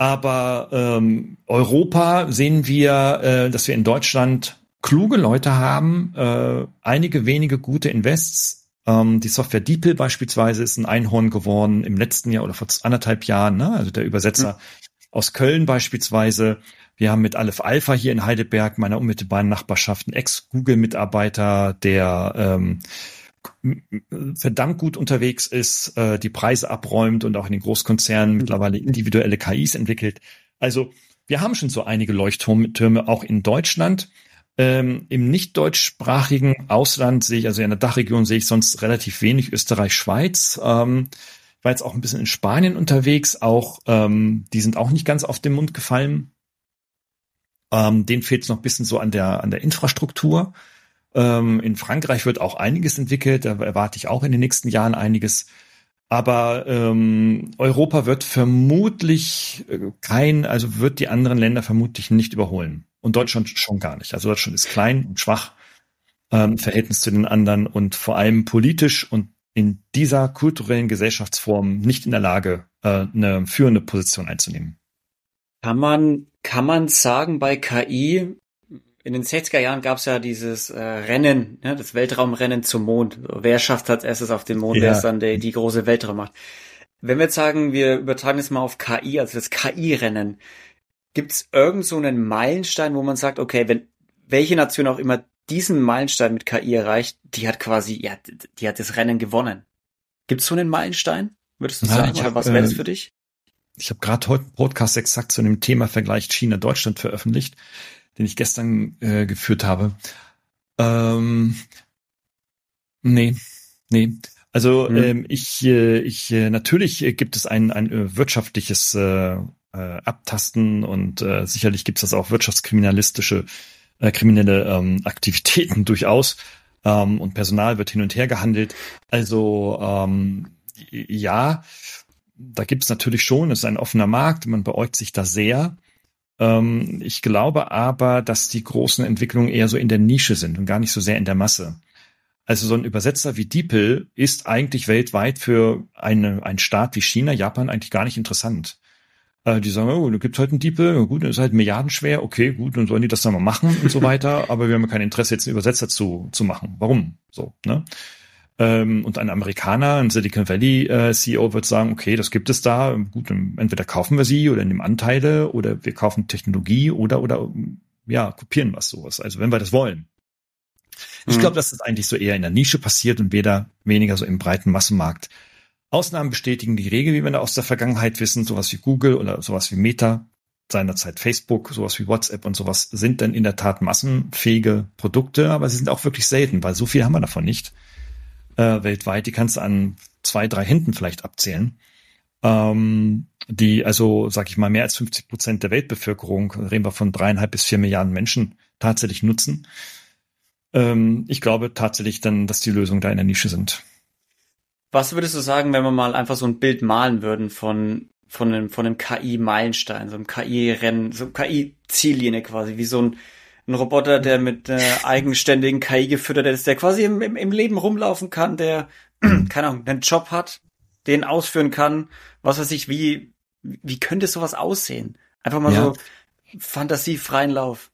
Aber ähm, Europa sehen wir, äh, dass wir in Deutschland kluge Leute haben, äh, einige wenige gute Invests. Ähm, die Software DeepL beispielsweise ist ein Einhorn geworden im letzten Jahr oder vor anderthalb Jahren. Ne? Also der Übersetzer mhm. aus Köln beispielsweise. Wir haben mit Aleph Alpha hier in Heidelberg, meiner unmittelbaren Nachbarschaft, einen Ex-Google-Mitarbeiter, der ähm, verdammt gut unterwegs ist, äh, die Preise abräumt und auch in den Großkonzernen mittlerweile individuelle KIs entwickelt. Also wir haben schon so einige Leuchttürme auch in Deutschland. Ähm, Im nicht deutschsprachigen Ausland sehe ich, also in der Dachregion sehe ich sonst relativ wenig Österreich, Schweiz. Ähm, war jetzt auch ein bisschen in Spanien unterwegs, auch ähm, die sind auch nicht ganz auf den Mund gefallen. Ähm, denen fehlt es noch ein bisschen so an der an der Infrastruktur. Ähm, in Frankreich wird auch einiges entwickelt, da erwarte ich auch in den nächsten Jahren einiges. Aber ähm, Europa wird vermutlich äh, kein, also wird die anderen Länder vermutlich nicht überholen. Und Deutschland schon gar nicht. Also Deutschland ist klein und schwach ähm, im Verhältnis zu den anderen und vor allem politisch und in dieser kulturellen Gesellschaftsform nicht in der Lage, äh, eine führende Position einzunehmen. Kann man, kann man sagen, bei KI, in den 60er Jahren gab es ja dieses äh, Rennen, ne, das Weltraumrennen zum Mond. Wer schafft als erstes auf den Mond, ja. wer ist dann der, die große Weltraummacht. Wenn wir jetzt sagen, wir übertragen es mal auf KI, also das KI-Rennen, gibt es irgend so einen Meilenstein, wo man sagt, okay, wenn welche Nation auch immer diesen Meilenstein mit KI erreicht, die hat quasi, ja, die hat das Rennen gewonnen. Gibt es so einen Meilenstein? Würdest du ja, sagen, hab, was wäre das äh, für dich? Ich habe gerade heute einen Podcast exakt zu dem Thema Vergleich China-Deutschland veröffentlicht den ich gestern äh, geführt habe. Ähm, nee, nee. Also mhm. ähm, ich, äh, ich äh, natürlich gibt es ein, ein äh, wirtschaftliches äh, äh, Abtasten und äh, sicherlich gibt es das auch wirtschaftskriminalistische äh, kriminelle ähm, Aktivitäten durchaus ähm, und Personal wird hin und her gehandelt. Also ähm, ja, da gibt es natürlich schon, es ist ein offener Markt, man beäugt sich da sehr. Ähm, ich glaube aber, dass die großen Entwicklungen eher so in der Nische sind und gar nicht so sehr in der Masse. Also so ein Übersetzer wie DeepL ist eigentlich weltweit für eine, einen Staat wie China, Japan eigentlich gar nicht interessant. Äh, die sagen, oh, da gibt's halt einen DeepL, gut, das ist halt milliardenschwer, okay, gut, dann sollen die das dann mal machen und so weiter, aber wir haben kein Interesse, jetzt einen Übersetzer zu, zu machen. Warum? So, ne? Ähm, und ein Amerikaner, ein Silicon Valley äh, CEO wird sagen, okay, das gibt es da, gut, entweder kaufen wir sie oder nehmen Anteile oder wir kaufen Technologie oder oder ja, kopieren was sowas. Also wenn wir das wollen. Ich mhm. glaube, dass das eigentlich so eher in der Nische passiert und weder weniger so im breiten Massenmarkt. Ausnahmen bestätigen die Regel, wie wir da aus der Vergangenheit wissen, sowas wie Google oder sowas wie Meta, seinerzeit Facebook, sowas wie WhatsApp und sowas sind dann in der Tat massenfähige Produkte, aber sie sind auch wirklich selten, weil so viel haben wir davon nicht äh, weltweit, die kannst du an zwei, drei Händen vielleicht abzählen. Ähm, die also, sag ich mal, mehr als 50 Prozent der Weltbevölkerung, reden wir von dreieinhalb bis vier Milliarden Menschen, tatsächlich nutzen. Ähm, ich glaube tatsächlich dann, dass die Lösungen da in der Nische sind. Was würdest du sagen, wenn wir mal einfach so ein Bild malen würden von von einem, von einem KI-Meilenstein, so einem KI-Rennen, so KI-Ziellinie quasi, wie so ein ein Roboter, der mit äh, eigenständigen KI gefüttert ist, der quasi im, im, im Leben rumlaufen kann, der, keine Ahnung, einen Job hat, den ausführen kann, was weiß ich, wie, wie könnte sowas aussehen? Einfach mal ja. so fantasiefreien Lauf.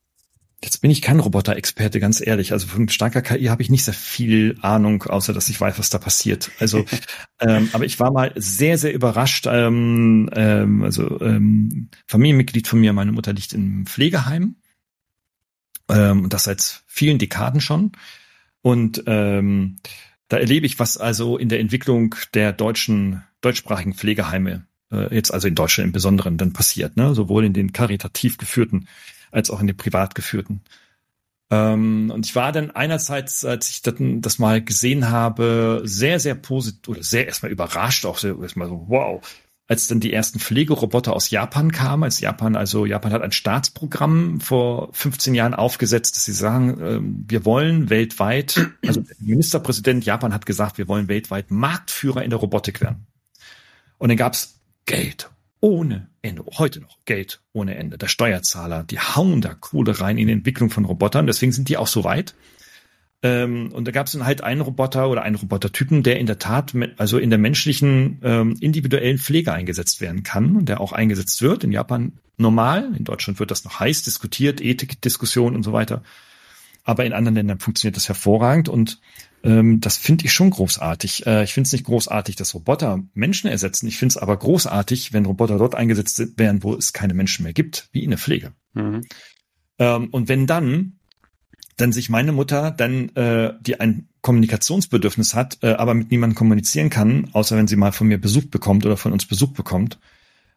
Jetzt bin ich kein Roboter-Experte, ganz ehrlich. Also von starker KI habe ich nicht sehr viel Ahnung, außer dass ich weiß, was da passiert. Also, ähm, aber ich war mal sehr, sehr überrascht. Ähm, ähm, also ähm, Familienmitglied von mir, meine Mutter liegt im Pflegeheim ähm, und das seit vielen Dekaden schon. Und ähm, da erlebe ich, was also in der Entwicklung der deutschen, deutschsprachigen Pflegeheime, äh, jetzt also in Deutschland im Besonderen, dann passiert, ne? sowohl in den karitativ geführten als auch in den privat geführten. Ähm, und ich war dann einerseits, als ich das, das mal gesehen habe, sehr, sehr positiv oder sehr erstmal überrascht, auch sehr erstmal so, wow, als dann die ersten Pflegeroboter aus Japan kamen, als Japan, also Japan hat ein Staatsprogramm vor 15 Jahren aufgesetzt, dass sie sagen, äh, wir wollen weltweit, also der Ministerpräsident Japan hat gesagt, wir wollen weltweit Marktführer in der Robotik werden. Und dann gab's Geld ohne Ende, heute noch Geld ohne Ende. Der Steuerzahler, die hauen da Kohle rein in die Entwicklung von Robotern, deswegen sind die auch so weit. Ähm, und da gab es dann halt einen Roboter oder einen Robotertypen, der in der Tat, also in der menschlichen ähm, individuellen Pflege eingesetzt werden kann und der auch eingesetzt wird. In Japan normal, in Deutschland wird das noch heiß diskutiert, Ethikdiskussion und so weiter. Aber in anderen Ländern funktioniert das hervorragend und ähm, das finde ich schon großartig. Äh, ich finde es nicht großartig, dass Roboter Menschen ersetzen. Ich finde es aber großartig, wenn Roboter dort eingesetzt werden, wo es keine Menschen mehr gibt, wie in der Pflege. Mhm. Ähm, und wenn dann dann sich meine Mutter dann, äh, die ein Kommunikationsbedürfnis hat, äh, aber mit niemandem kommunizieren kann, außer wenn sie mal von mir Besuch bekommt oder von uns Besuch bekommt,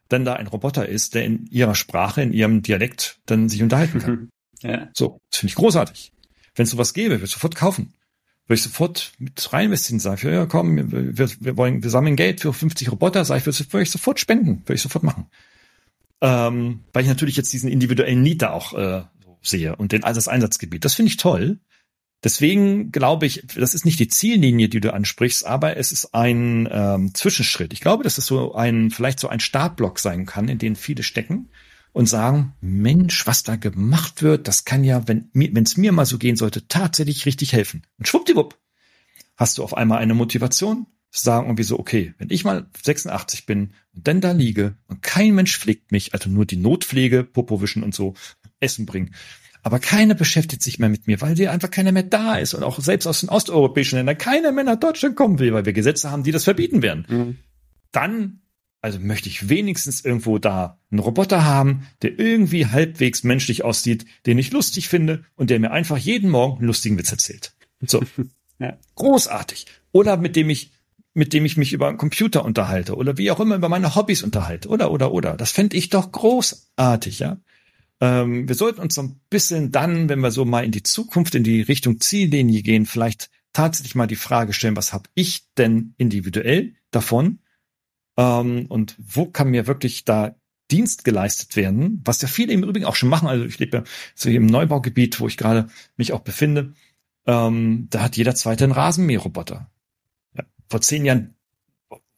dann da ein Roboter ist, der in ihrer Sprache, in ihrem Dialekt dann sich unterhalten kann. ja. So, das finde ich großartig. Wenn es sowas gäbe, würde ich sofort kaufen. Würde ich sofort mit reinvestieren, sage ich, ja komm, wir, wir, wollen, wir sammeln Geld für 50 Roboter, sage ich, würde, ich sofort spenden, würde ich sofort machen. Ähm, weil ich natürlich jetzt diesen individuellen Need da auch äh, sehe und den, das Einsatzgebiet. Das finde ich toll. Deswegen glaube ich, das ist nicht die Ziellinie, die du ansprichst, aber es ist ein ähm, Zwischenschritt. Ich glaube, dass es so ein, vielleicht so ein Startblock sein kann, in den viele stecken und sagen, Mensch, was da gemacht wird, das kann ja, wenn es mir mal so gehen sollte, tatsächlich richtig helfen. Und schwuppdiwupp, hast du auf einmal eine Motivation, sagen irgendwie so, okay, wenn ich mal 86 bin und dann da liege und kein Mensch pflegt mich, also nur die Notpflege, Popowischen und so, Essen bringen. Aber keiner beschäftigt sich mehr mit mir, weil dir einfach keiner mehr da ist und auch selbst aus den osteuropäischen Ländern keiner mehr nach Deutschland kommen will, weil wir Gesetze haben, die das verbieten werden. Mhm. Dann, also möchte ich wenigstens irgendwo da einen Roboter haben, der irgendwie halbwegs menschlich aussieht, den ich lustig finde und der mir einfach jeden Morgen einen lustigen Witz erzählt. So. ja. Großartig. Oder mit dem ich mit dem ich mich über einen Computer unterhalte oder wie auch immer über meine Hobbys unterhalte oder oder oder. Das fände ich doch großartig, ja. Ähm, wir sollten uns so ein bisschen dann, wenn wir so mal in die Zukunft, in die Richtung Ziellinie gehen, vielleicht tatsächlich mal die Frage stellen, was habe ich denn individuell davon? Ähm, und wo kann mir wirklich da Dienst geleistet werden, was ja viele im Übrigen auch schon machen. Also ich lebe ja so hier im Neubaugebiet, wo ich gerade mich auch befinde. Ähm, da hat jeder zweite einen Rasenmäherroboter. Ja, vor zehn Jahren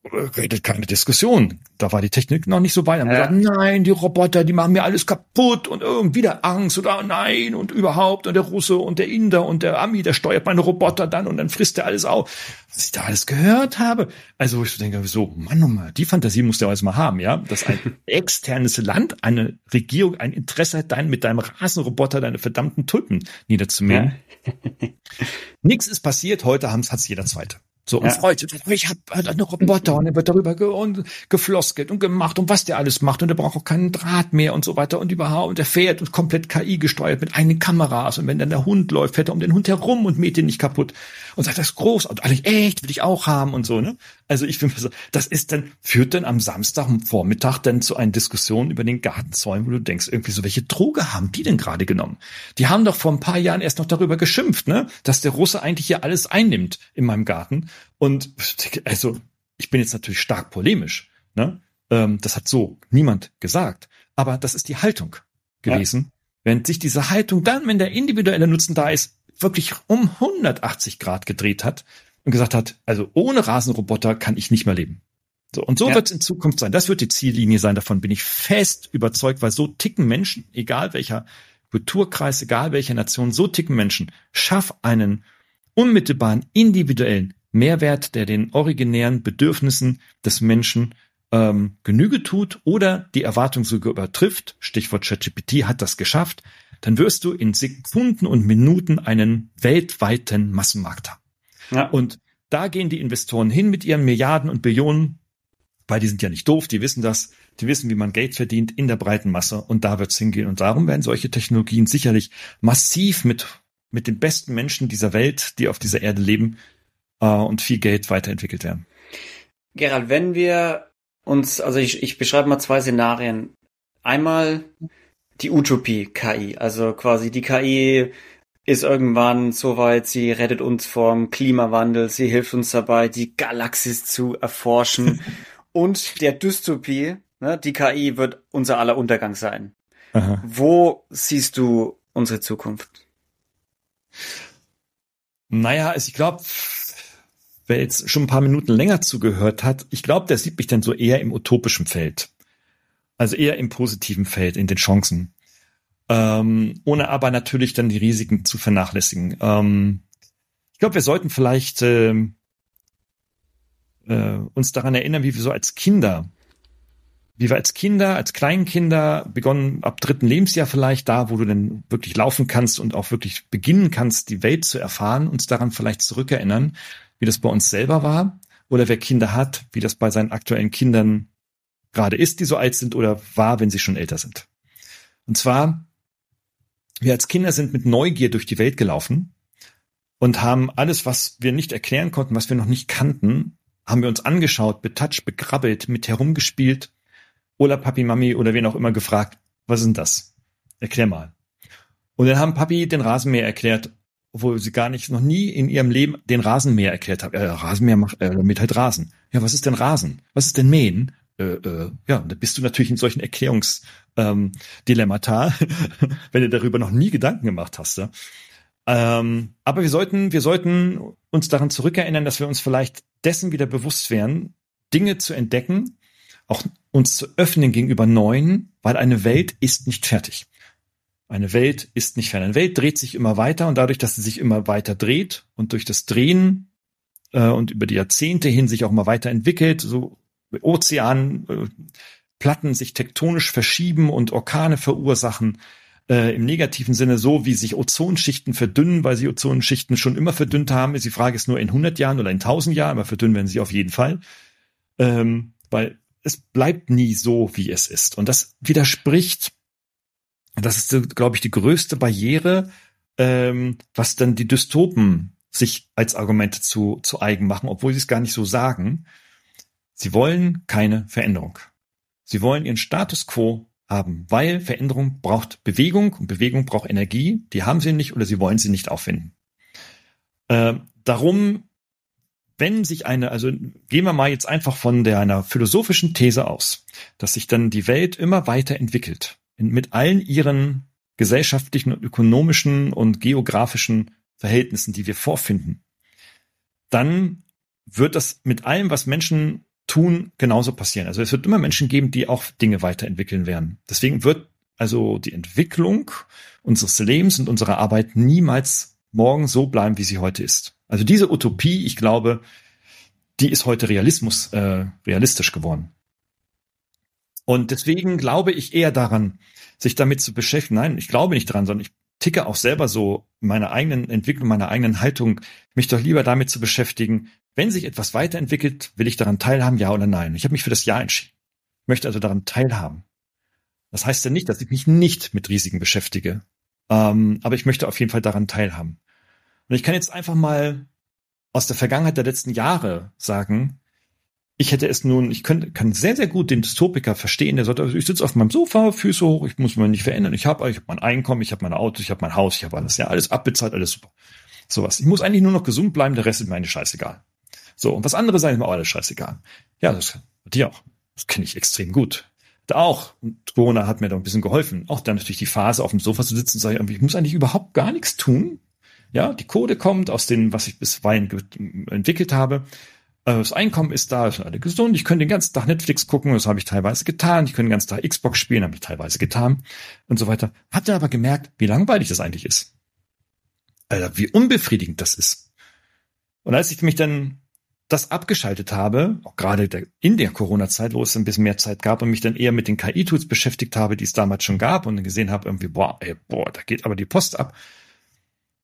redet keine Diskussion. Da war die Technik noch nicht so weit. Ja. gesagt, nein, die Roboter, die machen mir alles kaputt und irgendwie der Angst oder nein und überhaupt und der Russe und der Inder und der Ami, der steuert meine Roboter dann und dann frisst er alles auf. Was ich da alles gehört habe. Also ich denke so, Mann, oh Mann, die Fantasie musst du ja mal haben, ja, dass ein externes Land, eine Regierung ein Interesse hat, dein, mit deinem Rasenroboter deine verdammten Tulpen niederzumähen. Ja. Nichts ist passiert, heute hat es jeder Zweite. So, und ja. freut sich. Ich habe einen Roboter und er wird darüber ge und gefloskelt und gemacht und was der alles macht und er braucht auch keinen Draht mehr und so weiter und überhaupt und er fährt und komplett KI gesteuert mit eigenen Kameras und wenn dann der Hund läuft, fährt er um den Hund herum und mäht ihn nicht kaputt und sagt, das ist groß und eigentlich echt, will ich auch haben und so, ne? Also ich finde, das ist dann, führt dann am Samstag am Vormittag dann zu einer Diskussion über den Gartenzäunen, wo du denkst, irgendwie so, welche Droge haben die denn gerade genommen? Die haben doch vor ein paar Jahren erst noch darüber geschimpft, ne? Dass der Russe eigentlich hier alles einnimmt in meinem Garten. Und also, ich bin jetzt natürlich stark polemisch, ne? Ähm, das hat so niemand gesagt. Aber das ist die Haltung gewesen. Ja. Wenn sich diese Haltung dann, wenn der individuelle Nutzen da ist, wirklich um 180 Grad gedreht hat, und gesagt hat, also ohne Rasenroboter kann ich nicht mehr leben. So, und so ja. wird es in Zukunft sein. Das wird die Ziellinie sein. Davon bin ich fest überzeugt, weil so ticken Menschen, egal welcher Kulturkreis, egal welcher Nation, so ticken Menschen. Schaff einen unmittelbaren, individuellen Mehrwert, der den originären Bedürfnissen des Menschen ähm, Genüge tut oder die Erwartung sogar übertrifft. Stichwort ChatGPT hat das geschafft. Dann wirst du in Sekunden und Minuten einen weltweiten Massenmarkt haben. Ja. Und da gehen die Investoren hin mit ihren Milliarden und Billionen, weil die sind ja nicht doof, die wissen das, die wissen, wie man Geld verdient in der breiten Masse und da wird's hingehen. Und darum werden solche Technologien sicherlich massiv mit, mit den besten Menschen dieser Welt, die auf dieser Erde leben, äh, und viel Geld weiterentwickelt werden. Gerald, wenn wir uns, also ich, ich beschreibe mal zwei Szenarien. Einmal die Utopie KI, also quasi die KI ist irgendwann soweit, sie rettet uns vom Klimawandel, sie hilft uns dabei, die Galaxis zu erforschen. Und der Dystopie, ne, die KI wird unser aller Untergang sein. Aha. Wo siehst du unsere Zukunft? Naja, also ich glaube, wer jetzt schon ein paar Minuten länger zugehört hat, ich glaube, der sieht mich dann so eher im utopischen Feld. Also eher im positiven Feld, in den Chancen. Ähm, ohne aber natürlich dann die Risiken zu vernachlässigen. Ähm, ich glaube, wir sollten vielleicht äh, äh, uns daran erinnern, wie wir so als Kinder wie wir als Kinder, als Kleinkinder begonnen, ab dritten Lebensjahr vielleicht, da, wo du dann wirklich laufen kannst und auch wirklich beginnen kannst, die Welt zu erfahren, uns daran vielleicht zurückerinnern, wie das bei uns selber war oder wer Kinder hat, wie das bei seinen aktuellen Kindern gerade ist, die so alt sind oder war, wenn sie schon älter sind. Und zwar, wir als Kinder sind mit Neugier durch die Welt gelaufen und haben alles, was wir nicht erklären konnten, was wir noch nicht kannten, haben wir uns angeschaut, betatscht, begrabbelt, mit herumgespielt oder Papi, Mami oder wen auch immer gefragt, was ist denn das? Erklär mal. Und dann haben Papi den Rasenmäher erklärt, obwohl sie gar nicht, noch nie in ihrem Leben den Rasenmäher erklärt haben. Äh, Rasenmäher macht äh, damit halt Rasen. Ja, was ist denn Rasen? Was ist denn Mähen? Äh, äh, ja, da bist du natürlich in solchen Erklärungsdilemmata, ähm, wenn du darüber noch nie Gedanken gemacht hast. Ja? Ähm, aber wir sollten, wir sollten uns daran zurückerinnern, dass wir uns vielleicht dessen wieder bewusst wären, Dinge zu entdecken, auch uns zu öffnen gegenüber Neuen, weil eine Welt ist nicht fertig. Eine Welt ist nicht fertig. Eine Welt dreht sich immer weiter und dadurch, dass sie sich immer weiter dreht und durch das Drehen äh, und über die Jahrzehnte hin sich auch immer weiterentwickelt, so Ozeanplatten äh, sich tektonisch verschieben und Orkane verursachen, äh, im negativen Sinne so, wie sich Ozonschichten verdünnen, weil sie Ozonschichten schon immer verdünnt haben. Die Frage ist nur in 100 Jahren oder in 1000 Jahren, aber verdünnen werden sie auf jeden Fall. Ähm, weil es bleibt nie so, wie es ist. Und das widerspricht, das ist, glaube ich, die größte Barriere, ähm, was dann die Dystopen sich als Argumente zu, zu eigen machen, obwohl sie es gar nicht so sagen. Sie wollen keine Veränderung. Sie wollen ihren Status quo haben, weil Veränderung braucht Bewegung und Bewegung braucht Energie. Die haben sie nicht oder sie wollen sie nicht auffinden. Äh, darum wenn sich eine, also gehen wir mal jetzt einfach von der einer philosophischen These aus, dass sich dann die Welt immer weiter entwickelt, mit allen ihren gesellschaftlichen, ökonomischen und geografischen Verhältnissen, die wir vorfinden, dann wird das mit allem, was Menschen tun, genauso passieren. Also es wird immer Menschen geben, die auch Dinge weiterentwickeln werden. Deswegen wird also die Entwicklung unseres Lebens und unserer Arbeit niemals morgen so bleiben, wie sie heute ist. Also diese Utopie, ich glaube, die ist heute Realismus, äh, realistisch geworden. Und deswegen glaube ich eher daran, sich damit zu beschäftigen. Nein, ich glaube nicht daran, sondern ich ticke auch selber so meiner eigenen Entwicklung, meiner eigenen Haltung, mich doch lieber damit zu beschäftigen, wenn sich etwas weiterentwickelt, will ich daran teilhaben, ja oder nein. Ich habe mich für das Ja entschieden. Ich möchte also daran teilhaben. Das heißt ja nicht, dass ich mich nicht mit Risiken beschäftige. Ähm, aber ich möchte auf jeden Fall daran teilhaben. Und ich kann jetzt einfach mal aus der Vergangenheit der letzten Jahre sagen, ich hätte es nun, ich könnte, kann sehr, sehr gut den Dystopiker verstehen, der sagt, also ich sitze auf meinem Sofa, Füße hoch, ich muss mich nicht verändern, ich habe ich hab mein Einkommen, ich habe meine Autos, ich habe mein Haus, ich habe alles, ja, alles abbezahlt, alles super. Sowas. Ich muss eigentlich nur noch gesund bleiben, der Rest ist mir eigentlich scheißegal. So, und was andere sagen, ist mir auch alles scheißegal. Ja, das die auch. Das kenne ich extrem gut. Da auch. Und Corona hat mir da ein bisschen geholfen. Auch dann natürlich die Phase auf dem Sofa zu sitzen und sagen, ich muss eigentlich überhaupt gar nichts tun. Ja, die Code kommt aus dem, was ich bisweilen entwickelt habe. Äh, das Einkommen ist da, sind alle gesund. Ich könnte den ganzen Tag Netflix gucken, das habe ich teilweise getan. Ich könnte den ganzen Tag Xbox spielen, habe ich teilweise getan und so weiter. Hatte aber gemerkt, wie langweilig das eigentlich ist. Also wie unbefriedigend das ist. Und als ich mich dann das abgeschaltet habe, auch gerade in der Corona-Zeit, wo es ein bisschen mehr Zeit gab und mich dann eher mit den KI-Tools beschäftigt habe, die es damals schon gab und gesehen habe, irgendwie, boah, ey, boah, da geht aber die Post ab,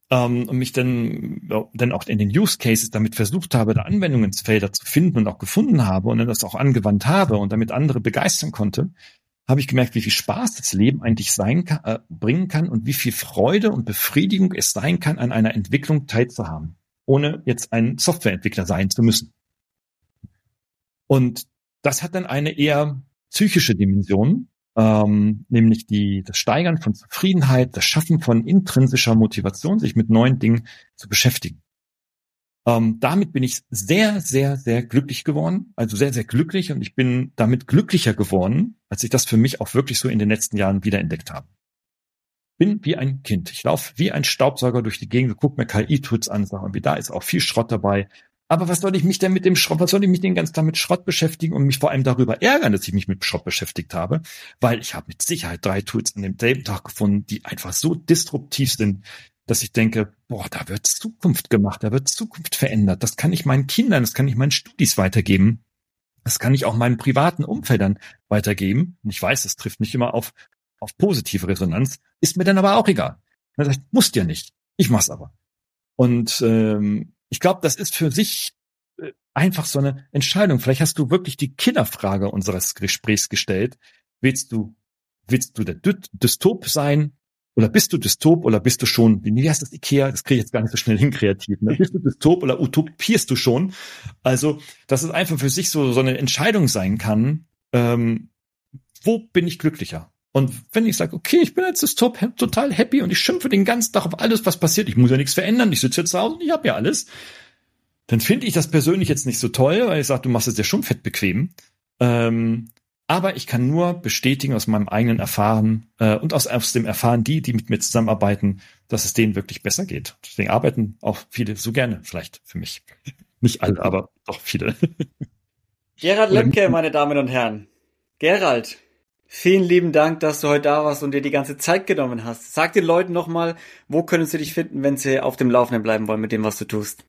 ähm, und mich dann, dann auch in den Use Cases damit versucht habe, da Anwendungsfelder zu finden und auch gefunden habe und dann das auch angewandt habe und damit andere begeistern konnte, habe ich gemerkt, wie viel Spaß das Leben eigentlich sein kann, äh, bringen kann und wie viel Freude und Befriedigung es sein kann, an einer Entwicklung teilzuhaben, ohne jetzt ein Softwareentwickler sein zu müssen. Und das hat dann eine eher psychische Dimension, ähm, nämlich die, das Steigern von Zufriedenheit, das Schaffen von intrinsischer Motivation, sich mit neuen Dingen zu beschäftigen. Ähm, damit bin ich sehr, sehr, sehr glücklich geworden, also sehr, sehr glücklich und ich bin damit glücklicher geworden, als ich das für mich auch wirklich so in den letzten Jahren wiederentdeckt habe. Bin wie ein Kind. Ich laufe wie ein Staubsauger durch die Gegend, gucke mir KI-Tools an, sage, wie da ist auch viel Schrott dabei. Aber was soll ich mich denn mit dem Schrott, was soll ich mich den ganzen Tag mit Schrott beschäftigen und mich vor allem darüber ärgern, dass ich mich mit Schrott beschäftigt habe? Weil ich habe mit Sicherheit drei Tools an dem Tag gefunden, die einfach so disruptiv sind, dass ich denke, boah, da wird Zukunft gemacht, da wird Zukunft verändert. Das kann ich meinen Kindern, das kann ich meinen Studis weitergeben. Das kann ich auch meinen privaten Umfeldern weitergeben. Und ich weiß, das trifft nicht immer auf, auf positive Resonanz, ist mir dann aber auch egal. Dann sage ich, musst ja nicht. Ich mach's aber. Und ähm, ich glaube, das ist für sich äh, einfach so eine Entscheidung. Vielleicht hast du wirklich die Killerfrage unseres Gesprächs gestellt. Willst du, willst du der Dystop sein? Oder bist du Dystop oder bist du schon, wie heißt das Ikea? Das kriege ich jetzt gar nicht so schnell hin kreativ. Ne? Bist du Dystop oder utopierst du schon? Also, dass es einfach für sich so, so eine Entscheidung sein kann, ähm, wo bin ich glücklicher? Und wenn ich sage, okay, ich bin jetzt Dystop total happy und ich schimpfe den ganzen Tag auf alles, was passiert, ich muss ja nichts verändern, ich sitze jetzt zu Hause und ich habe ja alles, dann finde ich das persönlich jetzt nicht so toll, weil ich sage, du machst es ja schon fett bequem. Ähm, aber ich kann nur bestätigen aus meinem eigenen Erfahren äh, und aus, aus dem Erfahren die, die mit mir zusammenarbeiten, dass es denen wirklich besser geht. Deswegen arbeiten auch viele so gerne, vielleicht für mich. Nicht alle, aber doch viele. Gerald Lemke, meine Damen und Herren. Gerald, vielen lieben Dank, dass du heute da warst und dir die ganze Zeit genommen hast. Sag den Leuten nochmal, wo können sie dich finden, wenn sie auf dem Laufenden bleiben wollen mit dem, was du tust.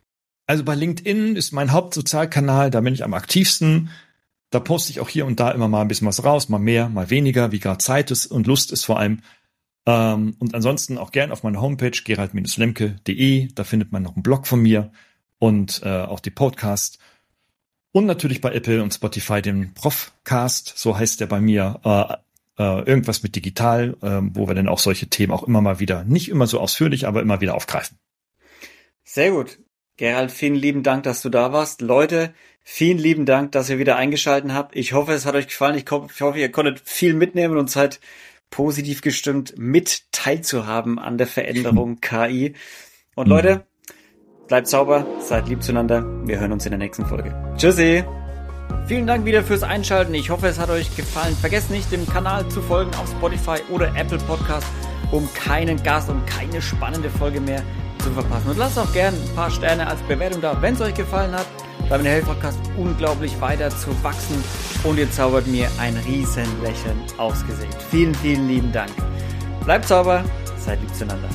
Also bei LinkedIn ist mein Hauptsozialkanal, da bin ich am aktivsten. Da poste ich auch hier und da immer mal ein bisschen was raus, mal mehr, mal weniger, wie gerade Zeit ist und Lust ist vor allem. Ähm, und ansonsten auch gern auf meiner Homepage gerald-lemke.de. Da findet man noch einen Blog von mir und äh, auch die Podcast. Und natürlich bei Apple und Spotify den Profcast, so heißt der bei mir. Äh, äh, irgendwas mit digital, äh, wo wir dann auch solche Themen auch immer mal wieder, nicht immer so ausführlich, aber immer wieder aufgreifen. Sehr gut. Gerald, vielen lieben Dank, dass du da warst. Leute, vielen lieben Dank, dass ihr wieder eingeschalten habt. Ich hoffe, es hat euch gefallen. Ich hoffe, ihr konntet viel mitnehmen und seid positiv gestimmt, mit teilzuhaben an der Veränderung KI. Und. Leute, bleibt sauber, seid lieb zueinander. Wir hören uns in der nächsten Folge. Tschüssi! Vielen Dank wieder fürs Einschalten. Ich hoffe, es hat euch gefallen. Vergesst nicht, dem Kanal zu folgen auf Spotify oder Apple Podcast, um keinen Gast und keine spannende Folge mehr zu verpassen. Und lasst auch gerne ein paar Sterne als Bewertung da, wenn es euch gefallen hat. Damit der Podcast unglaublich weiter zu wachsen und ihr zaubert mir ein riesen Lächeln aufs Gesicht. Vielen, vielen lieben Dank. Bleibt sauber, seid lieb zueinander.